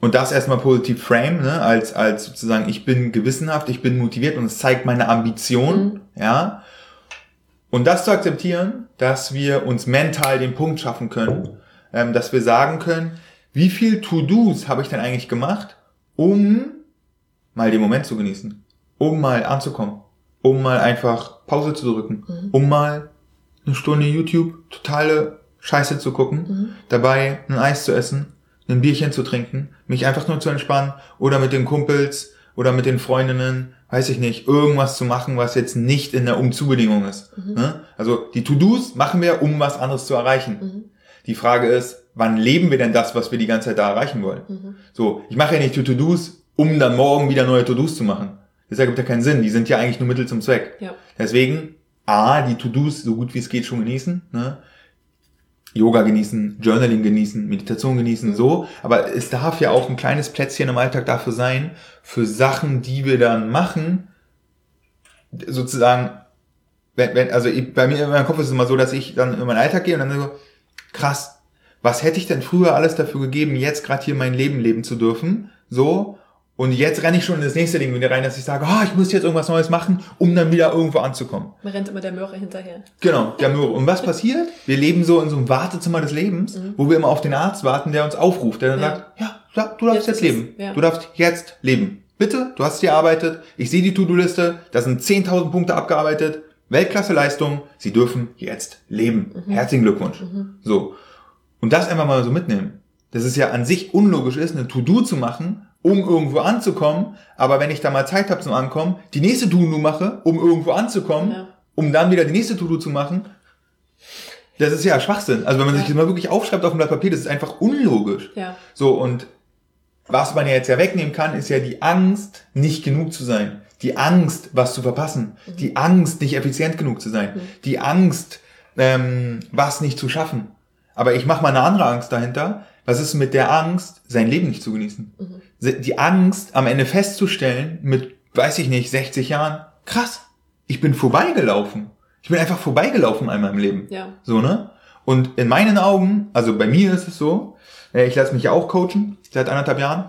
Speaker 2: und das erstmal positiv frame, ne, als, als sozusagen, ich bin gewissenhaft, ich bin motiviert und es zeigt meine Ambition, ja. Und das zu akzeptieren, dass wir uns mental den Punkt schaffen können, ähm, dass wir sagen können, wie viel To-Dos habe ich denn eigentlich gemacht, um mal den Moment zu genießen, um mal anzukommen, um mal einfach Pause zu drücken, um mal eine Stunde YouTube totale Scheiße zu gucken, dabei ein Eis zu essen, ein Bierchen zu trinken, mich einfach nur zu entspannen oder mit den Kumpels oder mit den Freundinnen, weiß ich nicht, irgendwas zu machen, was jetzt nicht in der Umzubedingung ist. Ne? Also die To-Dos machen wir, um was anderes zu erreichen. Die Frage ist, wann leben wir denn das, was wir die ganze Zeit da erreichen wollen? So, ich mache ja nicht die To-Dos, um dann morgen wieder neue To-Dos zu machen. Das ergibt ja keinen Sinn. Die sind ja eigentlich nur Mittel zum Zweck.
Speaker 1: Ja.
Speaker 2: Deswegen, A, die To-Dos so gut wie es geht schon genießen. Ne? Yoga genießen, Journaling genießen, Meditation genießen, so. Aber es darf ja auch ein kleines Plätzchen im Alltag dafür sein, für Sachen, die wir dann machen, sozusagen, wenn, wenn, also bei mir in meinem Kopf ist es immer so, dass ich dann in meinen Alltag gehe und dann so, krass, was hätte ich denn früher alles dafür gegeben, jetzt gerade hier mein Leben leben zu dürfen, so, und jetzt renne ich schon in das nächste Ding wieder rein, dass ich sage, oh, ich muss jetzt irgendwas Neues machen, um dann wieder irgendwo anzukommen.
Speaker 1: Man rennt immer der Möhre hinterher.
Speaker 2: Genau, der Möhre. Und was passiert? Wir leben so in so einem Wartezimmer des Lebens, wo wir immer auf den Arzt warten, der uns aufruft, der dann
Speaker 1: Mhm. Ja.
Speaker 2: sagt, ja, du darfst
Speaker 1: Jetzt
Speaker 2: jetzt, leben.
Speaker 1: ja.
Speaker 2: Du darfst jetzt leben. Bitte, du hast dir erarbeitet, ich sehe die To-Do-Liste, da sind 10.000 Punkte abgearbeitet, Weltklasse-Leistung, sie dürfen jetzt leben.
Speaker 1: Mhm.
Speaker 2: Herzlichen Glückwunsch. So. Und das einfach mal so mitnehmen. Dass es ja an sich unlogisch ist, eine To-Do zu machen, um irgendwo anzukommen, aber wenn ich da mal Zeit habe zum Ankommen, die nächste To-Do mache, um irgendwo anzukommen,
Speaker 1: Ja.
Speaker 2: um dann wieder die nächste To-Do zu machen, das ist ja Schwachsinn. Also wenn man sich das mal wirklich aufschreibt auf ein Blatt Papier, das ist einfach unlogisch.
Speaker 1: Ja.
Speaker 2: So, und was man ja jetzt ja wegnehmen kann, ist ja die Angst, nicht genug zu sein. Die Angst, was zu verpassen. Die Angst, nicht effizient genug zu sein. Die Angst, ähm, was nicht zu schaffen. Aber ich mache mal eine andere Angst dahinter. Was ist mit der Angst, sein Leben nicht zu genießen? Die Angst, am Ende festzustellen, mit, weiß ich nicht, 60 Jahren, krass, ich bin vorbeigelaufen. Ich bin einfach vorbeigelaufen in meinem Leben.
Speaker 1: Ja.
Speaker 2: So, ne? Und in meinen Augen, also bei mir ist es so, äh, ich lasse mich ja auch coachen, seit anderthalb Jahren,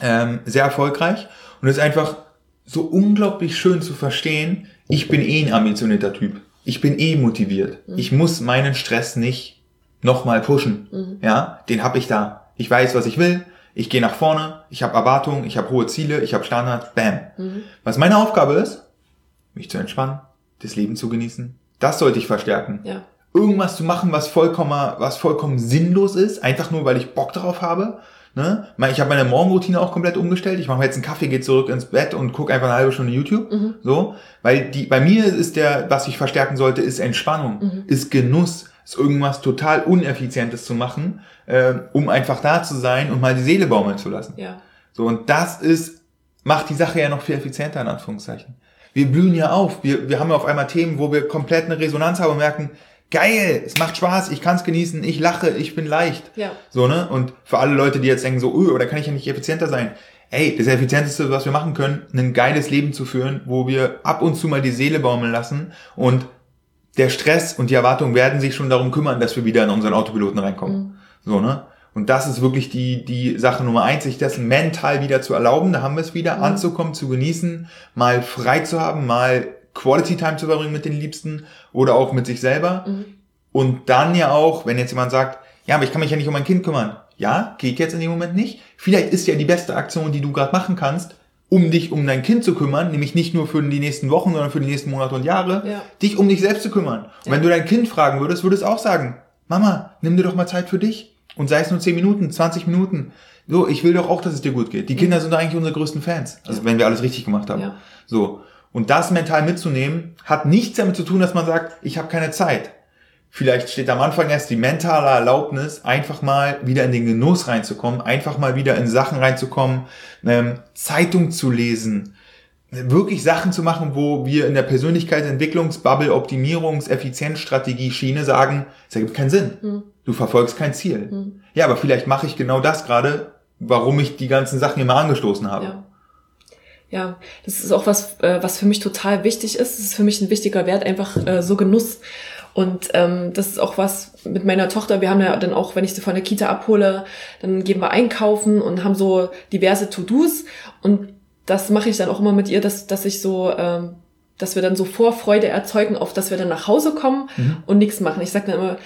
Speaker 2: ähm, sehr erfolgreich. Und es ist einfach so unglaublich schön zu verstehen, ich bin eh ein ambitionierter Typ. Ich bin eh motiviert. Ich muss meinen Stress nicht nochmal pushen. Ja, den habe ich da. Ich weiß, was ich will. Ich gehe nach vorne. Ich habe Erwartungen. Ich habe hohe Ziele. Ich habe Standards. Bam. Was meine Aufgabe ist, mich zu entspannen, das Leben zu genießen. Das sollte ich verstärken
Speaker 1: Ja.
Speaker 2: irgendwas zu machen, was vollkommen, was vollkommen sinnlos ist, einfach nur, weil ich Bock darauf habe. Ne? Ich habe meine Morgenroutine auch komplett umgestellt. Ich mache mir jetzt einen Kaffee, gehe zurück ins Bett und gucke einfach eine halbe Stunde YouTube. So, weil die bei mir ist der, was ich verstärken sollte, ist Entspannung, ist Genuss, irgendwas total uneffizientes zu machen, äh, um einfach da zu sein und mal die Seele baumeln zu lassen.
Speaker 1: Ja.
Speaker 2: So, und das ist, macht die Sache ja noch viel effizienter, in Anführungszeichen. Wir blühen ja auf. Wir, wir haben ja auf einmal Themen, wo wir komplett eine Resonanz haben und merken, geil, es macht Spaß, ich kann es genießen, ich lache, ich bin leicht.
Speaker 1: Ja.
Speaker 2: So, ne? Und für alle Leute, die jetzt denken so, öh, oder kann ich ja nicht effizienter sein? Ey, das Effizienteste, was wir machen können, ein geiles Leben zu führen, wo wir ab und zu mal die Seele baumeln lassen und der Stress und die Erwartungen werden sich schon darum kümmern, dass wir wieder in unseren Autopiloten reinkommen. So, ne? Und das ist wirklich die, die Sache Nummer eins, sich das mental wieder zu erlauben, da haben wir es wieder, anzukommen, zu genießen, mal frei zu haben, mal Quality Time zu verbringen mit den Liebsten oder auch mit sich selber. Und dann ja auch, wenn jetzt jemand sagt, ja, aber ich kann mich ja nicht um mein Kind kümmern. Ja, geht jetzt in dem Moment nicht. Vielleicht ist ja die beste Aktion, die du gerade machen kannst, um dich um dein Kind zu kümmern, nämlich nicht nur für die nächsten Wochen, sondern für die nächsten Monate und Jahre,
Speaker 1: Ja.
Speaker 2: dich um dich selbst zu kümmern. Und
Speaker 1: Ja.
Speaker 2: wenn du dein Kind fragen würdest, würdest du auch sagen, Mama, nimm dir doch mal Zeit für dich. Und sei es nur 10 Minuten, 20 Minuten. So, ich will doch auch, dass es dir gut geht. Die Kinder sind doch eigentlich unsere größten Fans. Also wenn wir alles richtig gemacht haben.
Speaker 1: Ja.
Speaker 2: So. Und das mental mitzunehmen, hat nichts damit zu tun, dass man sagt, ich habe keine Zeit. Vielleicht steht am Anfang erst die mentale Erlaubnis, einfach mal wieder in den Genuss reinzukommen, einfach mal wieder in Sachen reinzukommen, ähm, Zeitung zu lesen, wirklich Sachen zu machen, wo wir in der Persönlichkeitsentwicklungsbubble, Optimierungs-, Effizienzstrategie Schiene sagen, es ergibt keinen Sinn.
Speaker 1: Hm.
Speaker 2: Du verfolgst kein Ziel. Ja, aber vielleicht mache ich genau das gerade, warum ich die ganzen Sachen immer angestoßen habe.
Speaker 1: Ja. Ja, das ist auch was, äh, was für mich total wichtig ist. Das ist für mich ein wichtiger Wert, einfach äh, so Genuss. Und ähm, das ist auch was mit meiner Tochter. Wir haben ja dann auch, wenn ich sie von der Kita abhole, dann gehen wir einkaufen und haben so diverse To-Dos. Und das mache ich dann auch immer mit ihr, dass, dass ich so, ähm, dass wir dann so Vorfreude erzeugen, auf dass wir dann nach Hause kommen und nichts machen. Ich sage dann immer,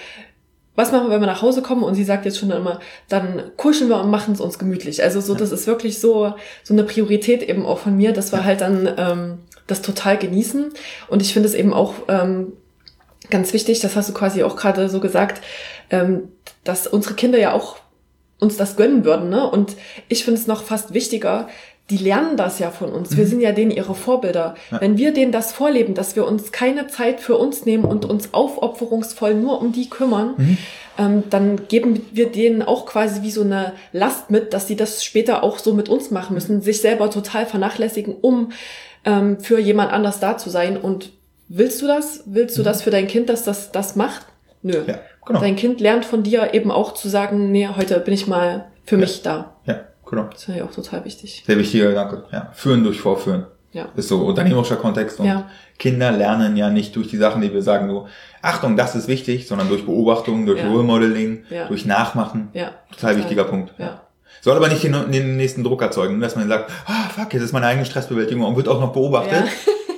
Speaker 1: was machen wir, wenn wir nach Hause kommen? Und sie sagt jetzt schon immer, dann kuscheln wir und machen es uns gemütlich. Also so, das ist wirklich so, so eine Priorität eben auch von mir, dass wir halt dann ähm, das total genießen. Und ich finde es eben auch ähm, ganz wichtig, das hast du quasi auch gerade so gesagt, ähm, dass unsere Kinder ja auch uns das gönnen würden. Ne? Und ich finde es noch fast wichtiger, die lernen das ja von uns. Wir sind ja denen ihre Vorbilder. Wenn wir denen das vorleben, dass wir uns keine Zeit für uns nehmen und uns aufopferungsvoll nur um die kümmern, ähm, dann geben wir denen auch quasi wie so eine Last mit, dass sie das später auch so mit uns machen müssen, sich selber total vernachlässigen, um ähm, für jemand anders da zu sein. Und willst du das? Willst du das für dein Kind, dass das das macht? Nö.
Speaker 2: Ja, genau.
Speaker 1: Dein Kind lernt von dir eben auch zu sagen, nee, heute bin ich mal für mich da.
Speaker 2: Ja, genau.
Speaker 1: Das finde ich auch total wichtig.
Speaker 2: Sehr wichtiger Gedanke. Ja. Führen durch Vorführen.
Speaker 1: Ja.
Speaker 2: Ist so unternehmerischer Kontext. Und
Speaker 1: Ja.
Speaker 2: Kinder lernen ja nicht durch die Sachen, die wir sagen, so, Achtung, das ist wichtig, sondern durch Beobachtung, durch
Speaker 1: Ja.
Speaker 2: Role Modeling,
Speaker 1: Ja.
Speaker 2: durch Nachmachen.
Speaker 1: Ja.
Speaker 2: Total wichtiger Punkt.
Speaker 1: Ja.
Speaker 2: Soll aber nicht den, den nächsten Druck erzeugen, dass man sagt, ah, fuck, jetzt ist meine eigene Stressbewältigung und wird auch noch beobachtet.
Speaker 1: Ja.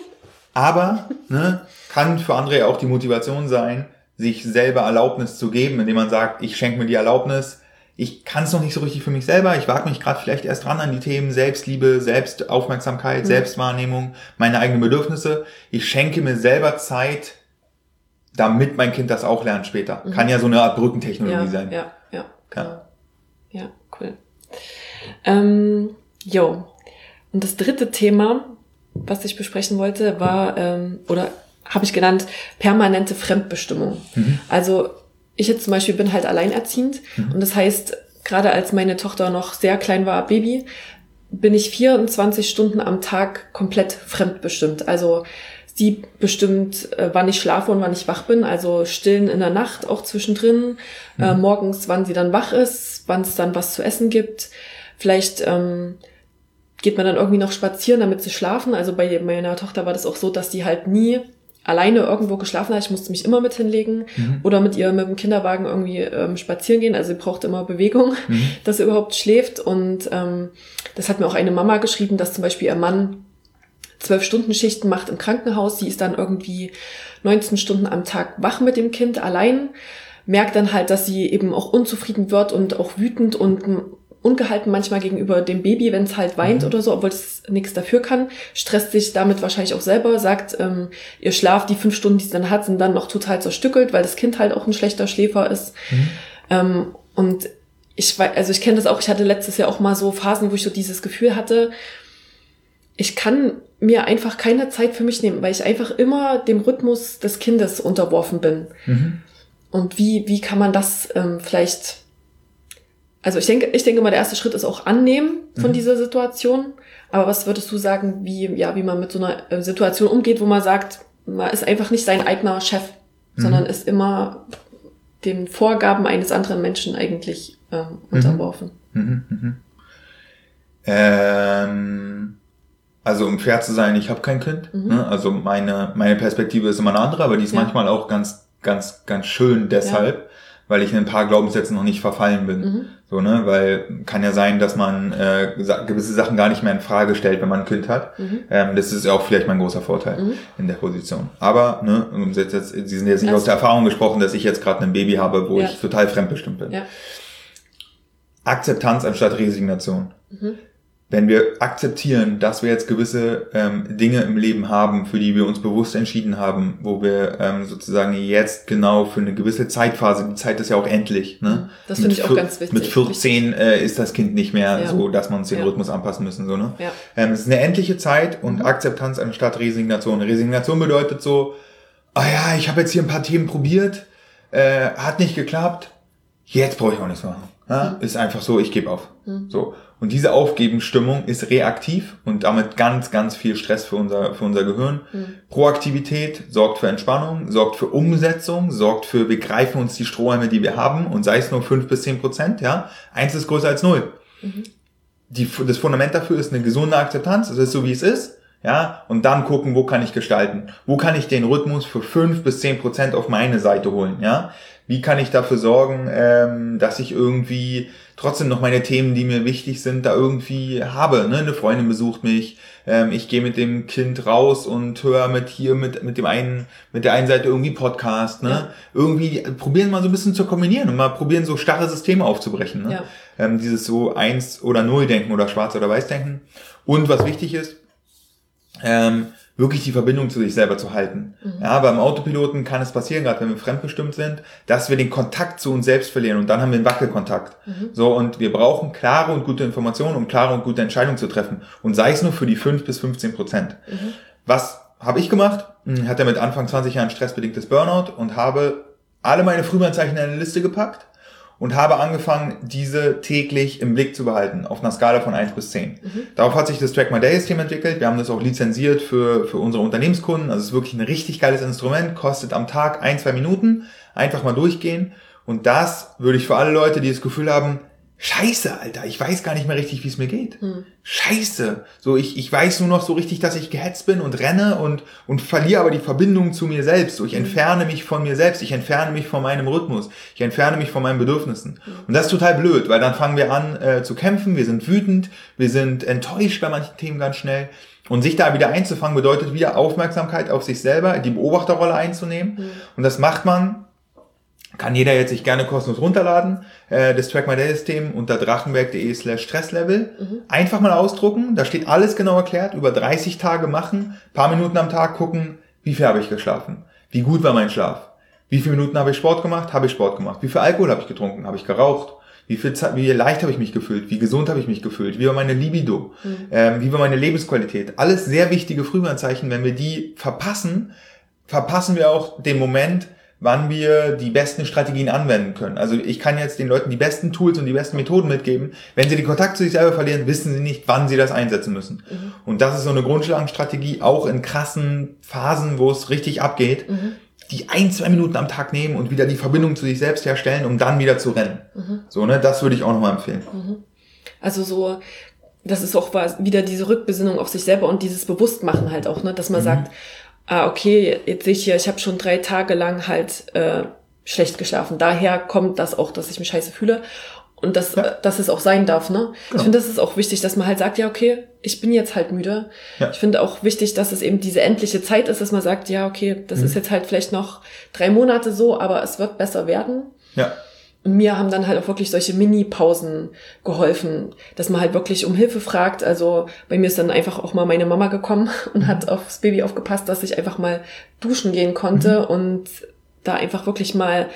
Speaker 2: Aber ne, kann für andere ja auch die Motivation sein, sich selber Erlaubnis zu geben, indem man sagt, ich schenke mir die Erlaubnis, ich kann es noch nicht so richtig für mich selber, ich wage mich gerade vielleicht erst dran an die Themen Selbstliebe, Selbstaufmerksamkeit,
Speaker 1: Mhm.
Speaker 2: Selbstwahrnehmung, meine eigenen Bedürfnisse. Ich schenke mir selber Zeit, damit mein Kind das auch lernt später. Kann ja so eine Art Brückentechnologie
Speaker 1: Mhm. Ja,
Speaker 2: sein.
Speaker 1: ja, ja, genau. Ja, cool. Ähm, jo. Und das dritte Thema, was ich besprechen wollte, war, ähm, oder habe ich genannt, permanente Fremdbestimmung. Also ich jetzt zum Beispiel bin halt alleinerziehend und das heißt, gerade als meine Tochter noch sehr klein war, Baby, bin ich 24 Stunden am Tag komplett fremdbestimmt. Also sie bestimmt, äh, wann ich schlafe und wann ich wach bin, also stillen in der Nacht auch zwischendrin, äh, morgens, wann sie dann wach ist, wann es dann was zu essen gibt. Vielleicht ähm, geht man dann irgendwie noch spazieren, damit sie schlafen. Also bei meiner Tochter war das auch so, dass die halt nie alleine irgendwo geschlafen hat. Ich musste mich immer mit hinlegen oder mit ihr mit dem Kinderwagen irgendwie ähm, spazieren gehen. Also sie braucht immer Bewegung, dass sie überhaupt schläft. Und ähm, das hat mir auch eine Mama geschrieben, dass zum Beispiel ihr Mann zwölf Stunden Schichten macht im Krankenhaus. Sie ist dann irgendwie 19 Stunden am Tag wach mit dem Kind allein, merkt dann halt, dass sie eben auch unzufrieden wird und auch wütend und ungehalten manchmal gegenüber dem Baby, wenn es halt weint oder so, obwohl es nichts dafür kann, stresst sich damit wahrscheinlich auch selber, sagt, ähm, ihr Schlaf, die fünf Stunden, die sie dann hat, sind dann noch total zerstückelt, weil das Kind halt auch ein schlechter Schläfer ist. Ähm, und ich weiß, also ich kenne das auch, ich hatte letztes Jahr auch mal so Phasen, wo ich so dieses Gefühl hatte, ich kann mir einfach keine Zeit für mich nehmen, weil ich einfach immer dem Rhythmus des Kindes unterworfen bin. Und wie, wie kann man das ähm, vielleicht, also ich denke, ich denke mal, der erste Schritt ist auch annehmen von dieser Situation. Aber was würdest du sagen, wie, ja, wie man mit so einer äh, Situation umgeht, wo man sagt, man ist einfach nicht sein eigener Chef, sondern ist immer den Vorgaben eines anderen Menschen eigentlich ähm, unterworfen.
Speaker 2: Ähm, also um fair zu sein, ich habe kein Kind. Ne? Also meine, meine Perspektive ist immer eine andere, aber die ist
Speaker 1: Mhm. Ja.
Speaker 2: manchmal auch ganz, ganz, ganz schön deshalb, weil ich in ein paar Glaubenssätzen noch nicht verfallen bin.
Speaker 1: Mhm.
Speaker 2: So, ne? Weil kann ja sein, dass man äh, gewisse Sachen gar nicht mehr in Frage stellt, wenn man ein Kind hat.
Speaker 1: Mhm.
Speaker 2: Ähm, das ist auch vielleicht mein großer Vorteil in der Position. Aber, ne, jetzt, jetzt, Sie sind jetzt nicht aus der Erfahrung gesprochen, dass ich jetzt gerade ein Baby habe, wo
Speaker 1: Ja.
Speaker 2: ich total fremdbestimmt bin.
Speaker 1: Ja.
Speaker 2: Akzeptanz anstatt Resignation. Wenn wir akzeptieren, dass wir jetzt gewisse ähm, Dinge im Leben haben, für die wir uns bewusst entschieden haben, wo wir ähm, sozusagen jetzt genau für eine gewisse Zeitphase, die Zeit ist ja auch endlich. Ne?
Speaker 1: Das finde ich auch ganz wichtig.
Speaker 2: Mit 14 äh, ist das Kind nicht mehr ja. so, dass man uns den ja. Rhythmus anpassen müssen. So, ne? ja. ähm, es ist eine endliche Zeit und mhm. Akzeptanz anstatt Resignation. Resignation bedeutet so, ah ja, ich habe jetzt hier ein paar Themen probiert, äh, hat nicht geklappt, jetzt brauche ich auch nichts machen. Ja? Mhm. Ist einfach so, ich gebe auf. Mhm. So. Und diese Aufgebenstimmung ist reaktiv und damit ganz, ganz viel Stress für unser, für unser Gehirn. Mhm. Proaktivität sorgt für Entspannung, sorgt für Umsetzung, sorgt für, wir greifen uns die Strohhalme, die wir haben und sei es nur fünf bis zehn Prozent, ja. Eins ist größer als null. Mhm. Die, das Fundament dafür ist eine gesunde Akzeptanz, es ist so, wie es ist. Ja, und dann gucken, wo kann ich gestalten? Wo kann ich den Rhythmus für fünf bis zehn Prozent auf meine Seite holen? Ja, wie kann ich dafür sorgen, ähm, dass ich irgendwie trotzdem noch meine Themen, die mir wichtig sind, da irgendwie habe. Ne? Eine Freundin besucht mich, ähm, ich gehe mit dem Kind raus und höre mit hier mit mit dem einen mit der einen Seite irgendwie Podcast. Ne? Ja. Irgendwie probieren mal so ein bisschen zu kombinieren und mal probieren so starre Systeme aufzubrechen. Ne? Ja. Ähm, dieses so eins oder null denken oder schwarz oder weiß denken. Und was wichtig ist, ähm, wirklich die Verbindung zu sich selber zu halten. Mhm. Ja, beim Autopiloten kann es passieren, gerade wenn wir fremdbestimmt sind, dass wir den Kontakt zu uns selbst verlieren und dann haben wir einen Wackelkontakt. Mhm. So, und wir brauchen klare und gute Informationen, um klare und gute Entscheidungen zu treffen. Und sei es nur für die 5 bis 15 Prozent. Mhm. Was habe ich gemacht? Hm, hatte mit Anfang 20 Jahren stressbedingtes Burnout und habe alle meine Frühwarnzeichen in eine Liste gepackt und habe angefangen, diese täglich im Blick zu behalten, auf einer Skala von 1 bis 10. Mhm. Darauf hat sich das Track My Day-System entwickelt. Wir haben das auch lizenziert für, für unsere Unternehmenskunden. Also es ist wirklich ein richtig geiles Instrument, kostet am Tag ein, zwei Minuten. Einfach mal durchgehen. Und das würde ich für alle Leute, die das Gefühl haben, Scheiße, Alter, ich weiß gar nicht mehr richtig, wie es mir geht. Hm. Scheiße. So, ich, ich weiß nur noch so richtig, dass ich gehetzt bin und renne und, und verliere aber die Verbindung zu mir selbst. So, ich hm. entferne mich von mir selbst, ich entferne mich von meinem Rhythmus, ich entferne mich von meinen Bedürfnissen. Hm. Und das ist total blöd, weil dann fangen wir an äh, zu kämpfen, wir sind wütend, wir sind enttäuscht bei manchen Themen ganz schnell. Und sich da wieder einzufangen bedeutet wieder Aufmerksamkeit auf sich selber, die Beobachterrolle einzunehmen. Hm. Und das macht man kann jeder jetzt sich gerne kostenlos runterladen, äh, das Track My Day System unter drachenberg.de slash Stresslevel. Mhm. Einfach mal ausdrucken, da steht alles genau erklärt, über 30 Tage machen, paar Minuten am Tag gucken, wie viel habe ich geschlafen, wie gut war mein Schlaf, wie viele Minuten habe ich Sport gemacht, habe ich Sport gemacht, wie viel Alkohol habe ich getrunken, habe ich geraucht, wie viel Zeit, wie leicht habe ich mich gefühlt, wie gesund habe ich mich gefühlt, wie war meine Libido, mhm. ähm, wie war meine Lebensqualität. Alles sehr wichtige Frühwarnzeichen, wenn wir die verpassen, verpassen wir auch den Moment, wann wir die besten Strategien anwenden können. Also ich kann jetzt den Leuten die besten Tools und die besten Methoden mitgeben. Wenn sie den Kontakt zu sich selber verlieren, wissen sie nicht, wann sie das einsetzen müssen. Mhm. Und das ist so eine Grundschlagenstrategie, auch in krassen Phasen, wo es richtig abgeht, mhm. die ein, zwei Minuten am Tag nehmen und wieder die Verbindung zu sich selbst herstellen, um dann wieder zu rennen. Mhm. So, ne, das würde ich auch nochmal empfehlen.
Speaker 1: Mhm. Also so, das ist auch wieder diese Rückbesinnung auf sich selber und dieses Bewusstmachen halt auch, ne, dass man mhm. sagt, ah, okay, jetzt sehe ich hier, ich habe schon drei Tage lang halt äh, schlecht geschlafen. Daher kommt das auch, dass ich mich scheiße fühle. Und dass, ja. dass es auch sein darf, ne? Genau. Ich finde, das ist auch wichtig, dass man halt sagt, ja, okay, ich bin jetzt halt müde. Ja. Ich finde auch wichtig, dass es eben diese endliche Zeit ist, dass man sagt, ja, okay, das mhm. ist jetzt halt vielleicht noch drei Monate so, aber es wird besser werden.
Speaker 2: Ja.
Speaker 1: Und mir haben dann halt auch wirklich solche Mini-Pausen geholfen, dass man halt wirklich um Hilfe fragt. Also bei mir ist dann einfach auch mal meine Mama gekommen und mhm. hat aufs Baby aufgepasst, dass ich einfach mal duschen gehen konnte mhm. und da einfach wirklich mal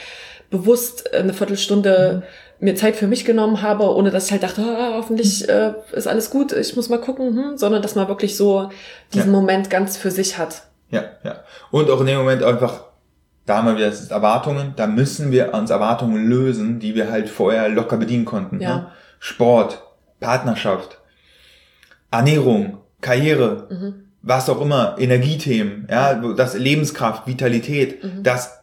Speaker 1: bewusst eine Viertelstunde mhm. mir Zeit für mich genommen habe, ohne dass ich halt dachte, ah, hoffentlich mhm. äh, ist alles gut, ich muss mal gucken, hm, sondern dass man wirklich so diesen ja. Moment ganz für sich hat.
Speaker 2: Ja, ja. Und auch in dem Moment einfach da haben wir wieder das Erwartungen, da müssen wir uns Erwartungen lösen, die wir halt vorher locker bedienen konnten. Ja. Ne? Sport, Partnerschaft, Ernährung, Karriere, mhm. was auch immer, Energiethemen, ja, das Lebenskraft, Vitalität, mhm. das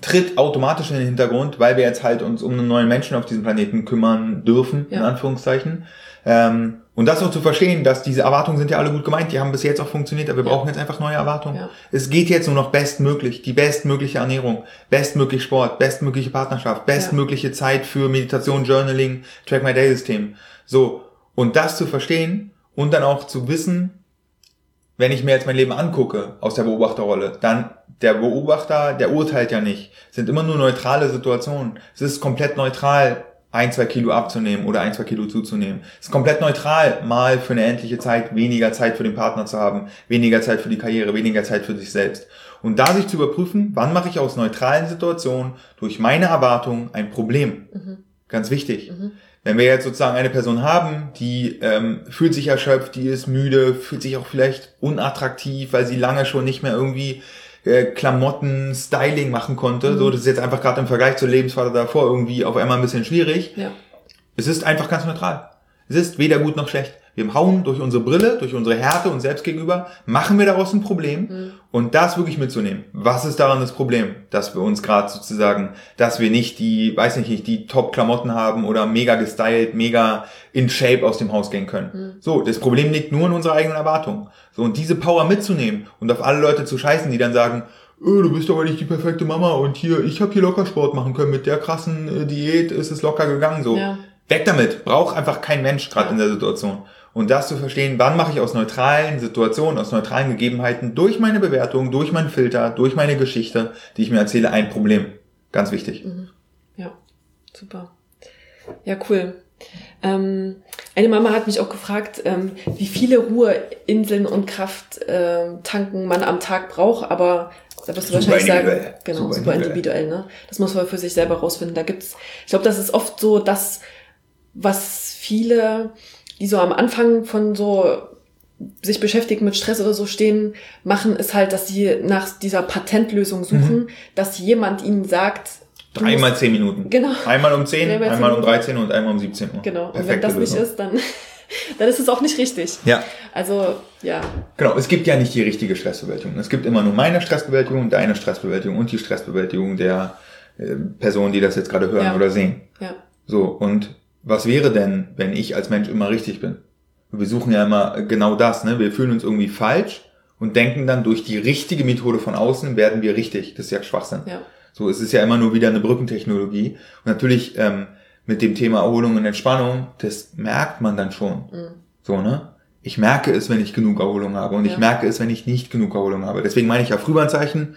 Speaker 2: tritt automatisch in den Hintergrund, weil wir jetzt halt uns um einen neuen Menschen auf diesem Planeten kümmern dürfen, ja. in Anführungszeichen. Ähm, und das auch zu verstehen, dass diese Erwartungen sind ja alle gut gemeint, die haben bis jetzt auch funktioniert, aber wir ja. brauchen jetzt einfach neue Erwartungen. Ja. Es geht jetzt nur noch bestmöglich, die bestmögliche Ernährung, bestmöglich Sport, bestmögliche Partnerschaft, bestmögliche ja. Zeit für Meditation, Journaling, Track My Day System. So. Und das zu verstehen und dann auch zu wissen, wenn ich mir jetzt mein Leben angucke aus der Beobachterrolle, dann der Beobachter, der urteilt ja nicht. Es sind immer nur neutrale Situationen. Es ist komplett neutral, ein, zwei Kilo abzunehmen oder ein, zwei Kilo zuzunehmen. Es ist komplett neutral, mal für eine endliche Zeit weniger Zeit für den Partner zu haben, weniger Zeit für die Karriere, weniger Zeit für sich selbst. Und da sich zu überprüfen, wann mache ich aus neutralen Situationen durch meine Erwartungen ein Problem. Mhm. Ganz wichtig. Mhm. Wenn wir jetzt sozusagen eine Person haben, die ähm, fühlt sich erschöpft, die ist müde, fühlt sich auch vielleicht unattraktiv, weil sie lange schon nicht mehr irgendwie äh, Klamotten, Styling machen konnte. Mhm. So, das ist jetzt einfach gerade im Vergleich zur Lebensphase davor irgendwie auf einmal ein bisschen schwierig. Ja. Es ist einfach ganz neutral. Es ist weder gut noch schlecht. Wir hauen durch unsere Brille, durch unsere Härte uns selbst gegenüber, machen wir daraus ein Problem mhm. und das wirklich mitzunehmen. Was ist daran das Problem? Dass wir uns gerade sozusagen, dass wir nicht die, weiß nicht, die Top-Klamotten haben oder mega gestylt, mega in Shape aus dem Haus gehen können. Mhm. So, das Problem liegt nur in unserer eigenen Erwartung. So, und diese Power mitzunehmen und auf alle Leute zu scheißen, die dann sagen, öh, du bist aber nicht die perfekte Mama und hier, ich habe hier locker Sport machen können, mit der krassen äh, Diät ist es locker gegangen. So, ja. Weg damit. Braucht einfach kein Mensch gerade ja. in der Situation. Und das zu verstehen, wann mache ich aus neutralen Situationen, aus neutralen Gegebenheiten durch meine Bewertung, durch meinen Filter, durch meine Geschichte, die ich mir erzähle, ein Problem. Ganz wichtig. Mhm.
Speaker 1: Ja, super. Ja, cool. Ähm, eine Mama hat mich auch gefragt, ähm, wie viele Ruheinseln und Krafttanken man am Tag braucht, aber da wirst du super wahrscheinlich sagen, genau, super, super individuell. individuell, ne? Das muss man für sich selber rausfinden. Da gibt's, ich glaube, das ist oft so das, was viele die so am Anfang von so sich beschäftigen mit Stress oder so stehen, machen, ist halt, dass sie nach dieser Patentlösung suchen, mhm. dass jemand ihnen sagt,
Speaker 2: Dreimal zehn Minuten.
Speaker 1: Genau.
Speaker 2: Einmal um zehn, einmal, einmal um 13 und einmal um 17 Uhr.
Speaker 1: Genau. Perfekte und wenn das Lösung. nicht ist, dann, dann ist es auch nicht richtig.
Speaker 2: Ja.
Speaker 1: Also, ja.
Speaker 2: Genau, es gibt ja nicht die richtige Stressbewältigung. Es gibt immer nur meine Stressbewältigung, deine Stressbewältigung und die Stressbewältigung der äh, Personen, die das jetzt gerade hören ja. oder sehen. Ja. So, und was wäre denn, wenn ich als Mensch immer richtig bin? Wir suchen ja immer genau das, ne? Wir fühlen uns irgendwie falsch und denken dann, durch die richtige Methode von außen werden wir richtig. Das ist ja Schwachsinn. Ja. So, es ist ja immer nur wieder eine Brückentechnologie. Und natürlich ähm, mit dem Thema Erholung und Entspannung, das merkt man dann schon. Mhm. So, ne? Ich merke es, wenn ich genug Erholung habe und ja. ich merke es, wenn ich nicht genug Erholung habe. Deswegen meine ich ja Frühwarnzeichen,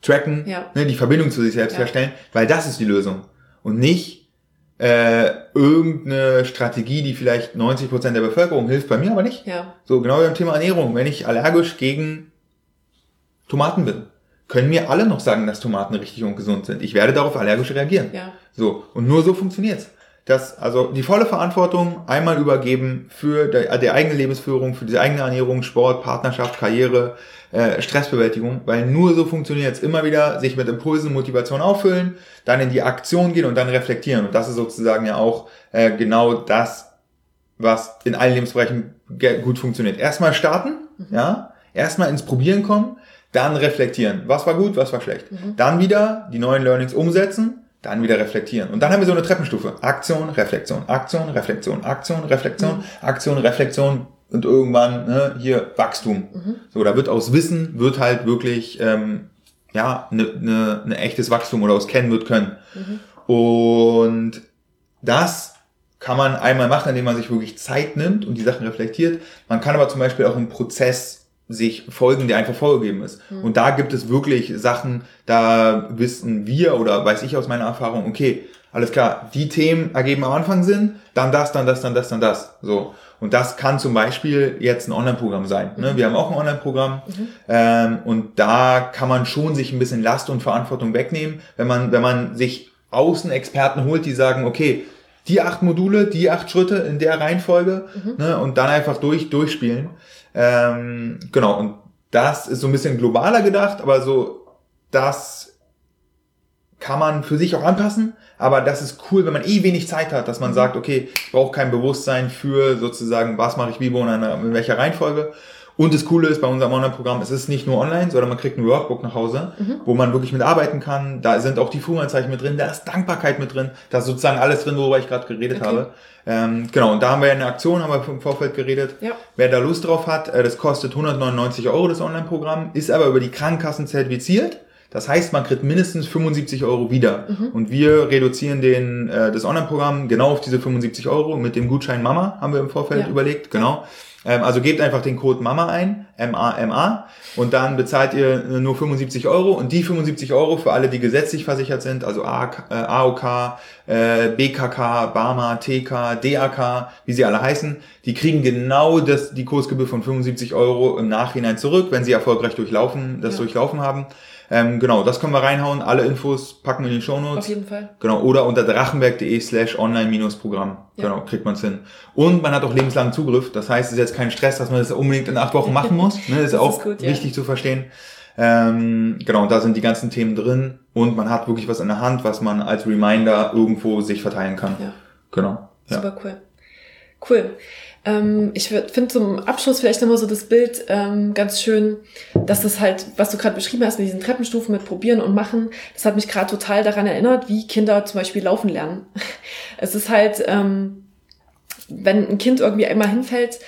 Speaker 2: tracken, ja. ne, die Verbindung zu sich selbst herstellen, weil das ist die Lösung. Und nicht äh, irgendeine Strategie, die vielleicht 90 Prozent der Bevölkerung hilft, bei mir aber nicht. Ja. So, genau beim Thema Ernährung. Wenn ich allergisch gegen Tomaten bin, können mir alle noch sagen, dass Tomaten richtig und gesund sind. Ich werde darauf allergisch reagieren. Ja. So, und nur so funktioniert's dass also die volle Verantwortung einmal übergeben für die, die eigene Lebensführung, für die eigene Ernährung, Sport, Partnerschaft, Karriere, äh, Stressbewältigung, weil nur so funktioniert es immer wieder, sich mit Impulsen, Motivation auffüllen, dann in die Aktion gehen und dann reflektieren. Und das ist sozusagen ja auch äh, genau das, was in allen Lebensbereichen gut funktioniert. Erstmal starten, mhm. ja, erstmal ins Probieren kommen, dann reflektieren. Was war gut, was war schlecht. Mhm. Dann wieder die neuen Learnings umsetzen, dann wieder reflektieren. Und dann haben wir so eine Treppenstufe. Aktion, Reflexion, Aktion, Reflexion, Aktion, Reflexion, mhm. Aktion, Reflexion und irgendwann ne, hier Wachstum. Mhm. So, da wird aus Wissen wird halt wirklich ähm, ja eine ne, ne echtes Wachstum oder aus Kennen wird können. Mhm. Und das kann man einmal machen, indem man sich wirklich Zeit nimmt und die Sachen reflektiert. Man kann aber zum Beispiel auch einen Prozess sich folgen, der einfach vorgegeben ist. Mhm. Und da gibt es wirklich Sachen, da wissen wir oder weiß ich aus meiner Erfahrung, okay, alles klar, die Themen ergeben am Anfang Sinn, dann das, dann das, dann das, dann das. So. Und das kann zum Beispiel jetzt ein Online-Programm sein. Ne? Mhm. Wir haben auch ein Online-Programm mhm. ähm, und da kann man schon sich ein bisschen Last und Verantwortung wegnehmen, wenn man, wenn man sich Außenexperten holt, die sagen, okay, die acht Module, die acht Schritte in der Reihenfolge mhm. ne, und dann einfach durch, durchspielen. Ähm, genau, und das ist so ein bisschen globaler gedacht, aber so, das kann man für sich auch anpassen. Aber das ist cool, wenn man eh wenig Zeit hat, dass man mhm. sagt, okay, ich brauche kein Bewusstsein für sozusagen, was mache ich wie, wo, einer, in welcher Reihenfolge. Und das Coole ist bei unserem Online-Programm, es ist nicht nur online, sondern man kriegt ein Workbook nach Hause, mhm. wo man wirklich mitarbeiten kann. Da sind auch die Fuhranzeichen mit drin, da ist Dankbarkeit mit drin, da ist sozusagen alles drin, worüber ich gerade geredet okay. habe. Ähm, genau, und da haben wir eine Aktion, haben wir im Vorfeld geredet. Ja. Wer da Lust drauf hat, äh, das kostet 199 Euro, das Online-Programm, ist aber über die Krankenkassen zertifiziert. Das heißt, man kriegt mindestens 75 Euro wieder. Mhm. Und wir reduzieren den, äh, das Online-Programm genau auf diese 75 Euro mit dem Gutschein Mama, haben wir im Vorfeld ja. überlegt, genau. Ähm, also gebt einfach den Code MAMA ein, M-A-M-A, und dann bezahlt ihr nur 75 Euro und die 75 Euro für alle, die gesetzlich versichert sind, also AOK, äh, BKK, BAMA, TK, DAK, wie sie alle heißen, die kriegen genau das, die Kursgebühr von 75 Euro im Nachhinein zurück, wenn sie erfolgreich durchlaufen, das ja. durchlaufen haben. Ähm, genau, das können wir reinhauen. Alle Infos packen wir in die Show Notes.
Speaker 1: Auf jeden Fall.
Speaker 2: Genau, oder unter drachenberg.de slash online-programm. Ja. Genau, kriegt man es hin. Und man hat auch lebenslangen Zugriff. Das heißt, es ist jetzt kein Stress, dass man das unbedingt in acht Wochen machen muss. Ne, das ist auch ist gut, wichtig ja. zu verstehen. Ähm, genau, da sind die ganzen Themen drin und man hat wirklich was in der Hand, was man als Reminder irgendwo sich verteilen kann. Ja. Genau.
Speaker 1: Ja. Super cool. Cool. Ähm, ich finde zum Abschluss vielleicht nochmal so das Bild ähm, ganz schön, dass das halt, was du gerade beschrieben hast mit diesen Treppenstufen mit Probieren und Machen, das hat mich gerade total daran erinnert, wie Kinder zum Beispiel laufen lernen. Es ist halt, ähm, wenn ein Kind irgendwie einmal hinfällt,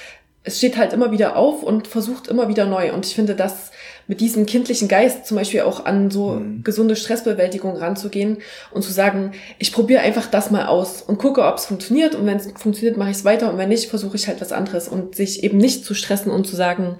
Speaker 1: es steht halt immer wieder auf und versucht immer wieder neu. Und ich finde, das mit diesem kindlichen Geist zum Beispiel auch an so mhm. gesunde Stressbewältigung ranzugehen und zu sagen, ich probiere einfach das mal aus und gucke, ob es funktioniert und wenn es funktioniert, mache ich es weiter und wenn nicht, versuche ich halt was anderes und sich eben nicht zu stressen und zu sagen,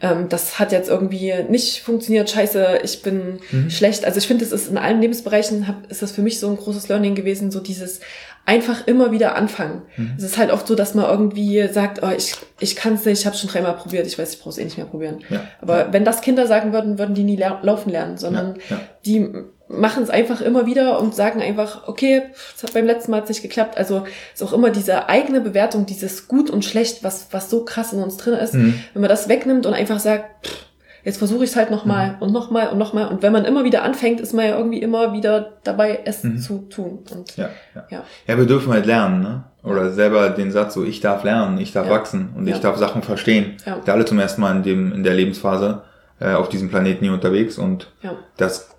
Speaker 1: ähm, das hat jetzt irgendwie nicht funktioniert, scheiße, ich bin mhm. schlecht. Also ich finde, es ist in allen Lebensbereichen, hab, ist das für mich so ein großes Learning gewesen, so dieses einfach immer wieder anfangen. Mhm. Es ist halt oft so, dass man irgendwie sagt, oh, ich, ich kann es nicht, ich habe schon dreimal probiert, ich weiß, ich brauche es eh nicht mehr probieren. Ja. Aber ja. wenn das Kinder sagen würden, würden die nie laufen lernen, sondern ja. die machen es einfach immer wieder und sagen einfach, okay, es hat beim letzten Mal hat's nicht geklappt. Also ist auch immer diese eigene Bewertung, dieses gut und schlecht, was, was so krass in uns drin ist. Mhm. Wenn man das wegnimmt und einfach sagt, pff, jetzt versuche ich es halt nochmal mhm. und nochmal und nochmal. Und wenn man immer wieder anfängt, ist man ja irgendwie immer wieder dabei, es mhm. zu tun. Und,
Speaker 2: ja, ja. ja. ja, wir dürfen halt lernen, ne? Oder selber den Satz so, ich darf lernen, ich darf ja. wachsen und ich darf Sachen verstehen. Ja. Wir alle zum ersten Mal in dem, in der Lebensphase äh, auf diesem Planeten hier unterwegs und das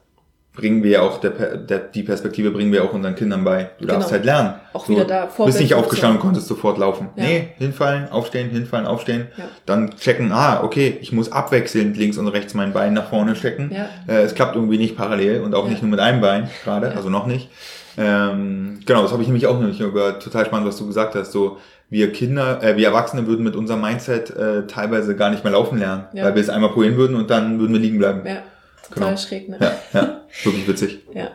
Speaker 2: bringen wir auch, der, der, die Perspektive bringen wir auch unseren Kindern bei. Du darfst genau. halt lernen.
Speaker 1: Auch wieder da
Speaker 2: Du bist nicht aufgestanden und konntest sofort laufen. Ja. Nee, hinfallen, aufstehen, hinfallen, aufstehen. Ja. Dann checken, ah, okay, ich muss abwechselnd links und rechts mein Bein nach vorne stecken. Ja. Äh, es klappt irgendwie nicht parallel und auch nicht nur mit einem Bein gerade, also noch nicht. Ähm, genau, das habe ich nämlich auch nämlich über total spannend, was du gesagt hast. So, wir Kinder, äh, wir Erwachsene würden mit unserem Mindset äh, teilweise gar nicht mehr laufen lernen, weil wir es einmal probieren würden und dann würden wir liegen bleiben. Ja.
Speaker 1: Total genau. schräg, ne?
Speaker 2: Ja, ja, wirklich witzig.
Speaker 1: ja.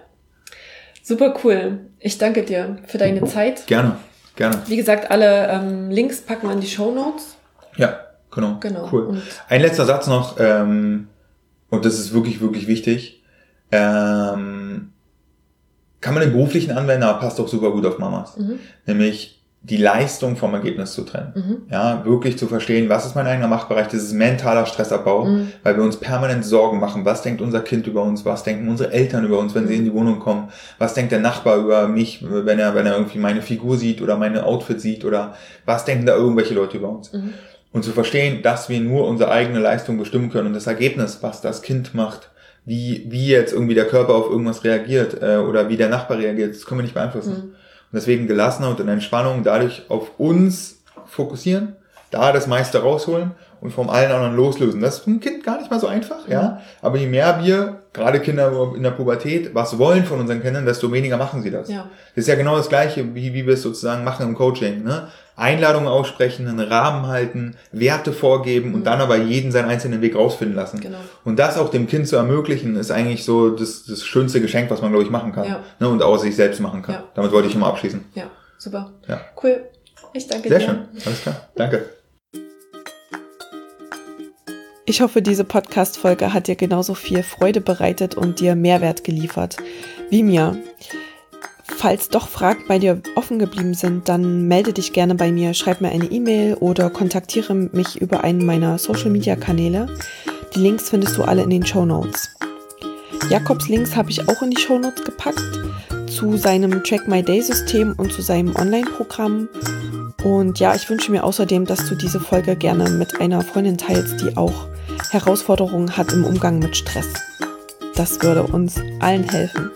Speaker 1: Super cool. Ich danke dir für deine Zeit.
Speaker 2: Gerne, gerne.
Speaker 1: Wie gesagt, alle ähm, Links packen wir in die Show Notes.
Speaker 2: Ja, genau. Genau. Cool. Und Ein letzter Satz noch, ähm, und das ist wirklich, wirklich wichtig. Ähm, kann man den beruflichen anwenden, aber passt auch super gut auf Mamas. Mhm. Nämlich, die Leistung vom Ergebnis zu trennen. Mhm. Ja, wirklich zu verstehen, was ist mein eigener Machtbereich, das ist mentaler Stressabbau, mhm. weil wir uns permanent Sorgen machen, was denkt unser Kind über uns, was denken unsere Eltern über uns, wenn sie in die Wohnung kommen, was denkt der Nachbar über mich, wenn er, wenn er irgendwie meine Figur sieht oder meine Outfit sieht oder was denken da irgendwelche Leute über uns. Mhm. Und zu verstehen, dass wir nur unsere eigene Leistung bestimmen können und das Ergebnis, was das Kind macht, wie, wie jetzt irgendwie der Körper auf irgendwas reagiert äh, oder wie der Nachbar reagiert, das können wir nicht beeinflussen. Deswegen gelassener und in Entspannung dadurch auf uns fokussieren, da das meiste rausholen und vom allen anderen loslösen. Das ist für ein Kind gar nicht mal so einfach, ja. Aber je mehr wir, gerade Kinder in der Pubertät, was wollen von unseren Kindern, desto weniger machen sie das. Ja. Das ist ja genau das Gleiche, wie, wie wir es sozusagen machen im Coaching, ne? Einladungen aussprechen, einen Rahmen halten, Werte vorgeben und mhm. dann aber jeden seinen einzelnen Weg rausfinden lassen. Genau. Und das auch dem Kind zu ermöglichen, ist eigentlich so das, das schönste Geschenk, was man, glaube ich, machen kann. Ja. Ne, und auch sich selbst machen kann. Ja. Damit wollte ich immer abschließen.
Speaker 1: Ja, super. Ja. Cool. Ich danke
Speaker 2: Sehr
Speaker 1: dir.
Speaker 2: Sehr schön. Alles klar. Danke.
Speaker 1: Ich hoffe, diese Podcast-Folge hat dir genauso viel Freude bereitet und dir Mehrwert geliefert wie mir. Falls doch Fragen bei dir offen geblieben sind, dann melde dich gerne bei mir, schreib mir eine E-Mail oder kontaktiere mich über einen meiner Social-Media-Kanäle. Die Links findest du alle in den Show Notes. Jakobs Links habe ich auch in die Show Notes gepackt zu seinem Track My Day System und zu seinem Online-Programm. Und ja, ich wünsche mir außerdem, dass du diese Folge gerne mit einer Freundin teilst, die auch Herausforderungen hat im Umgang mit Stress. Das würde uns allen helfen.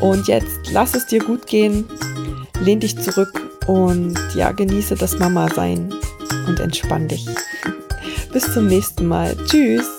Speaker 1: Und jetzt lass es dir gut gehen, lehn dich zurück und ja, genieße das Mama-Sein und entspann dich. Bis zum nächsten Mal. Tschüss.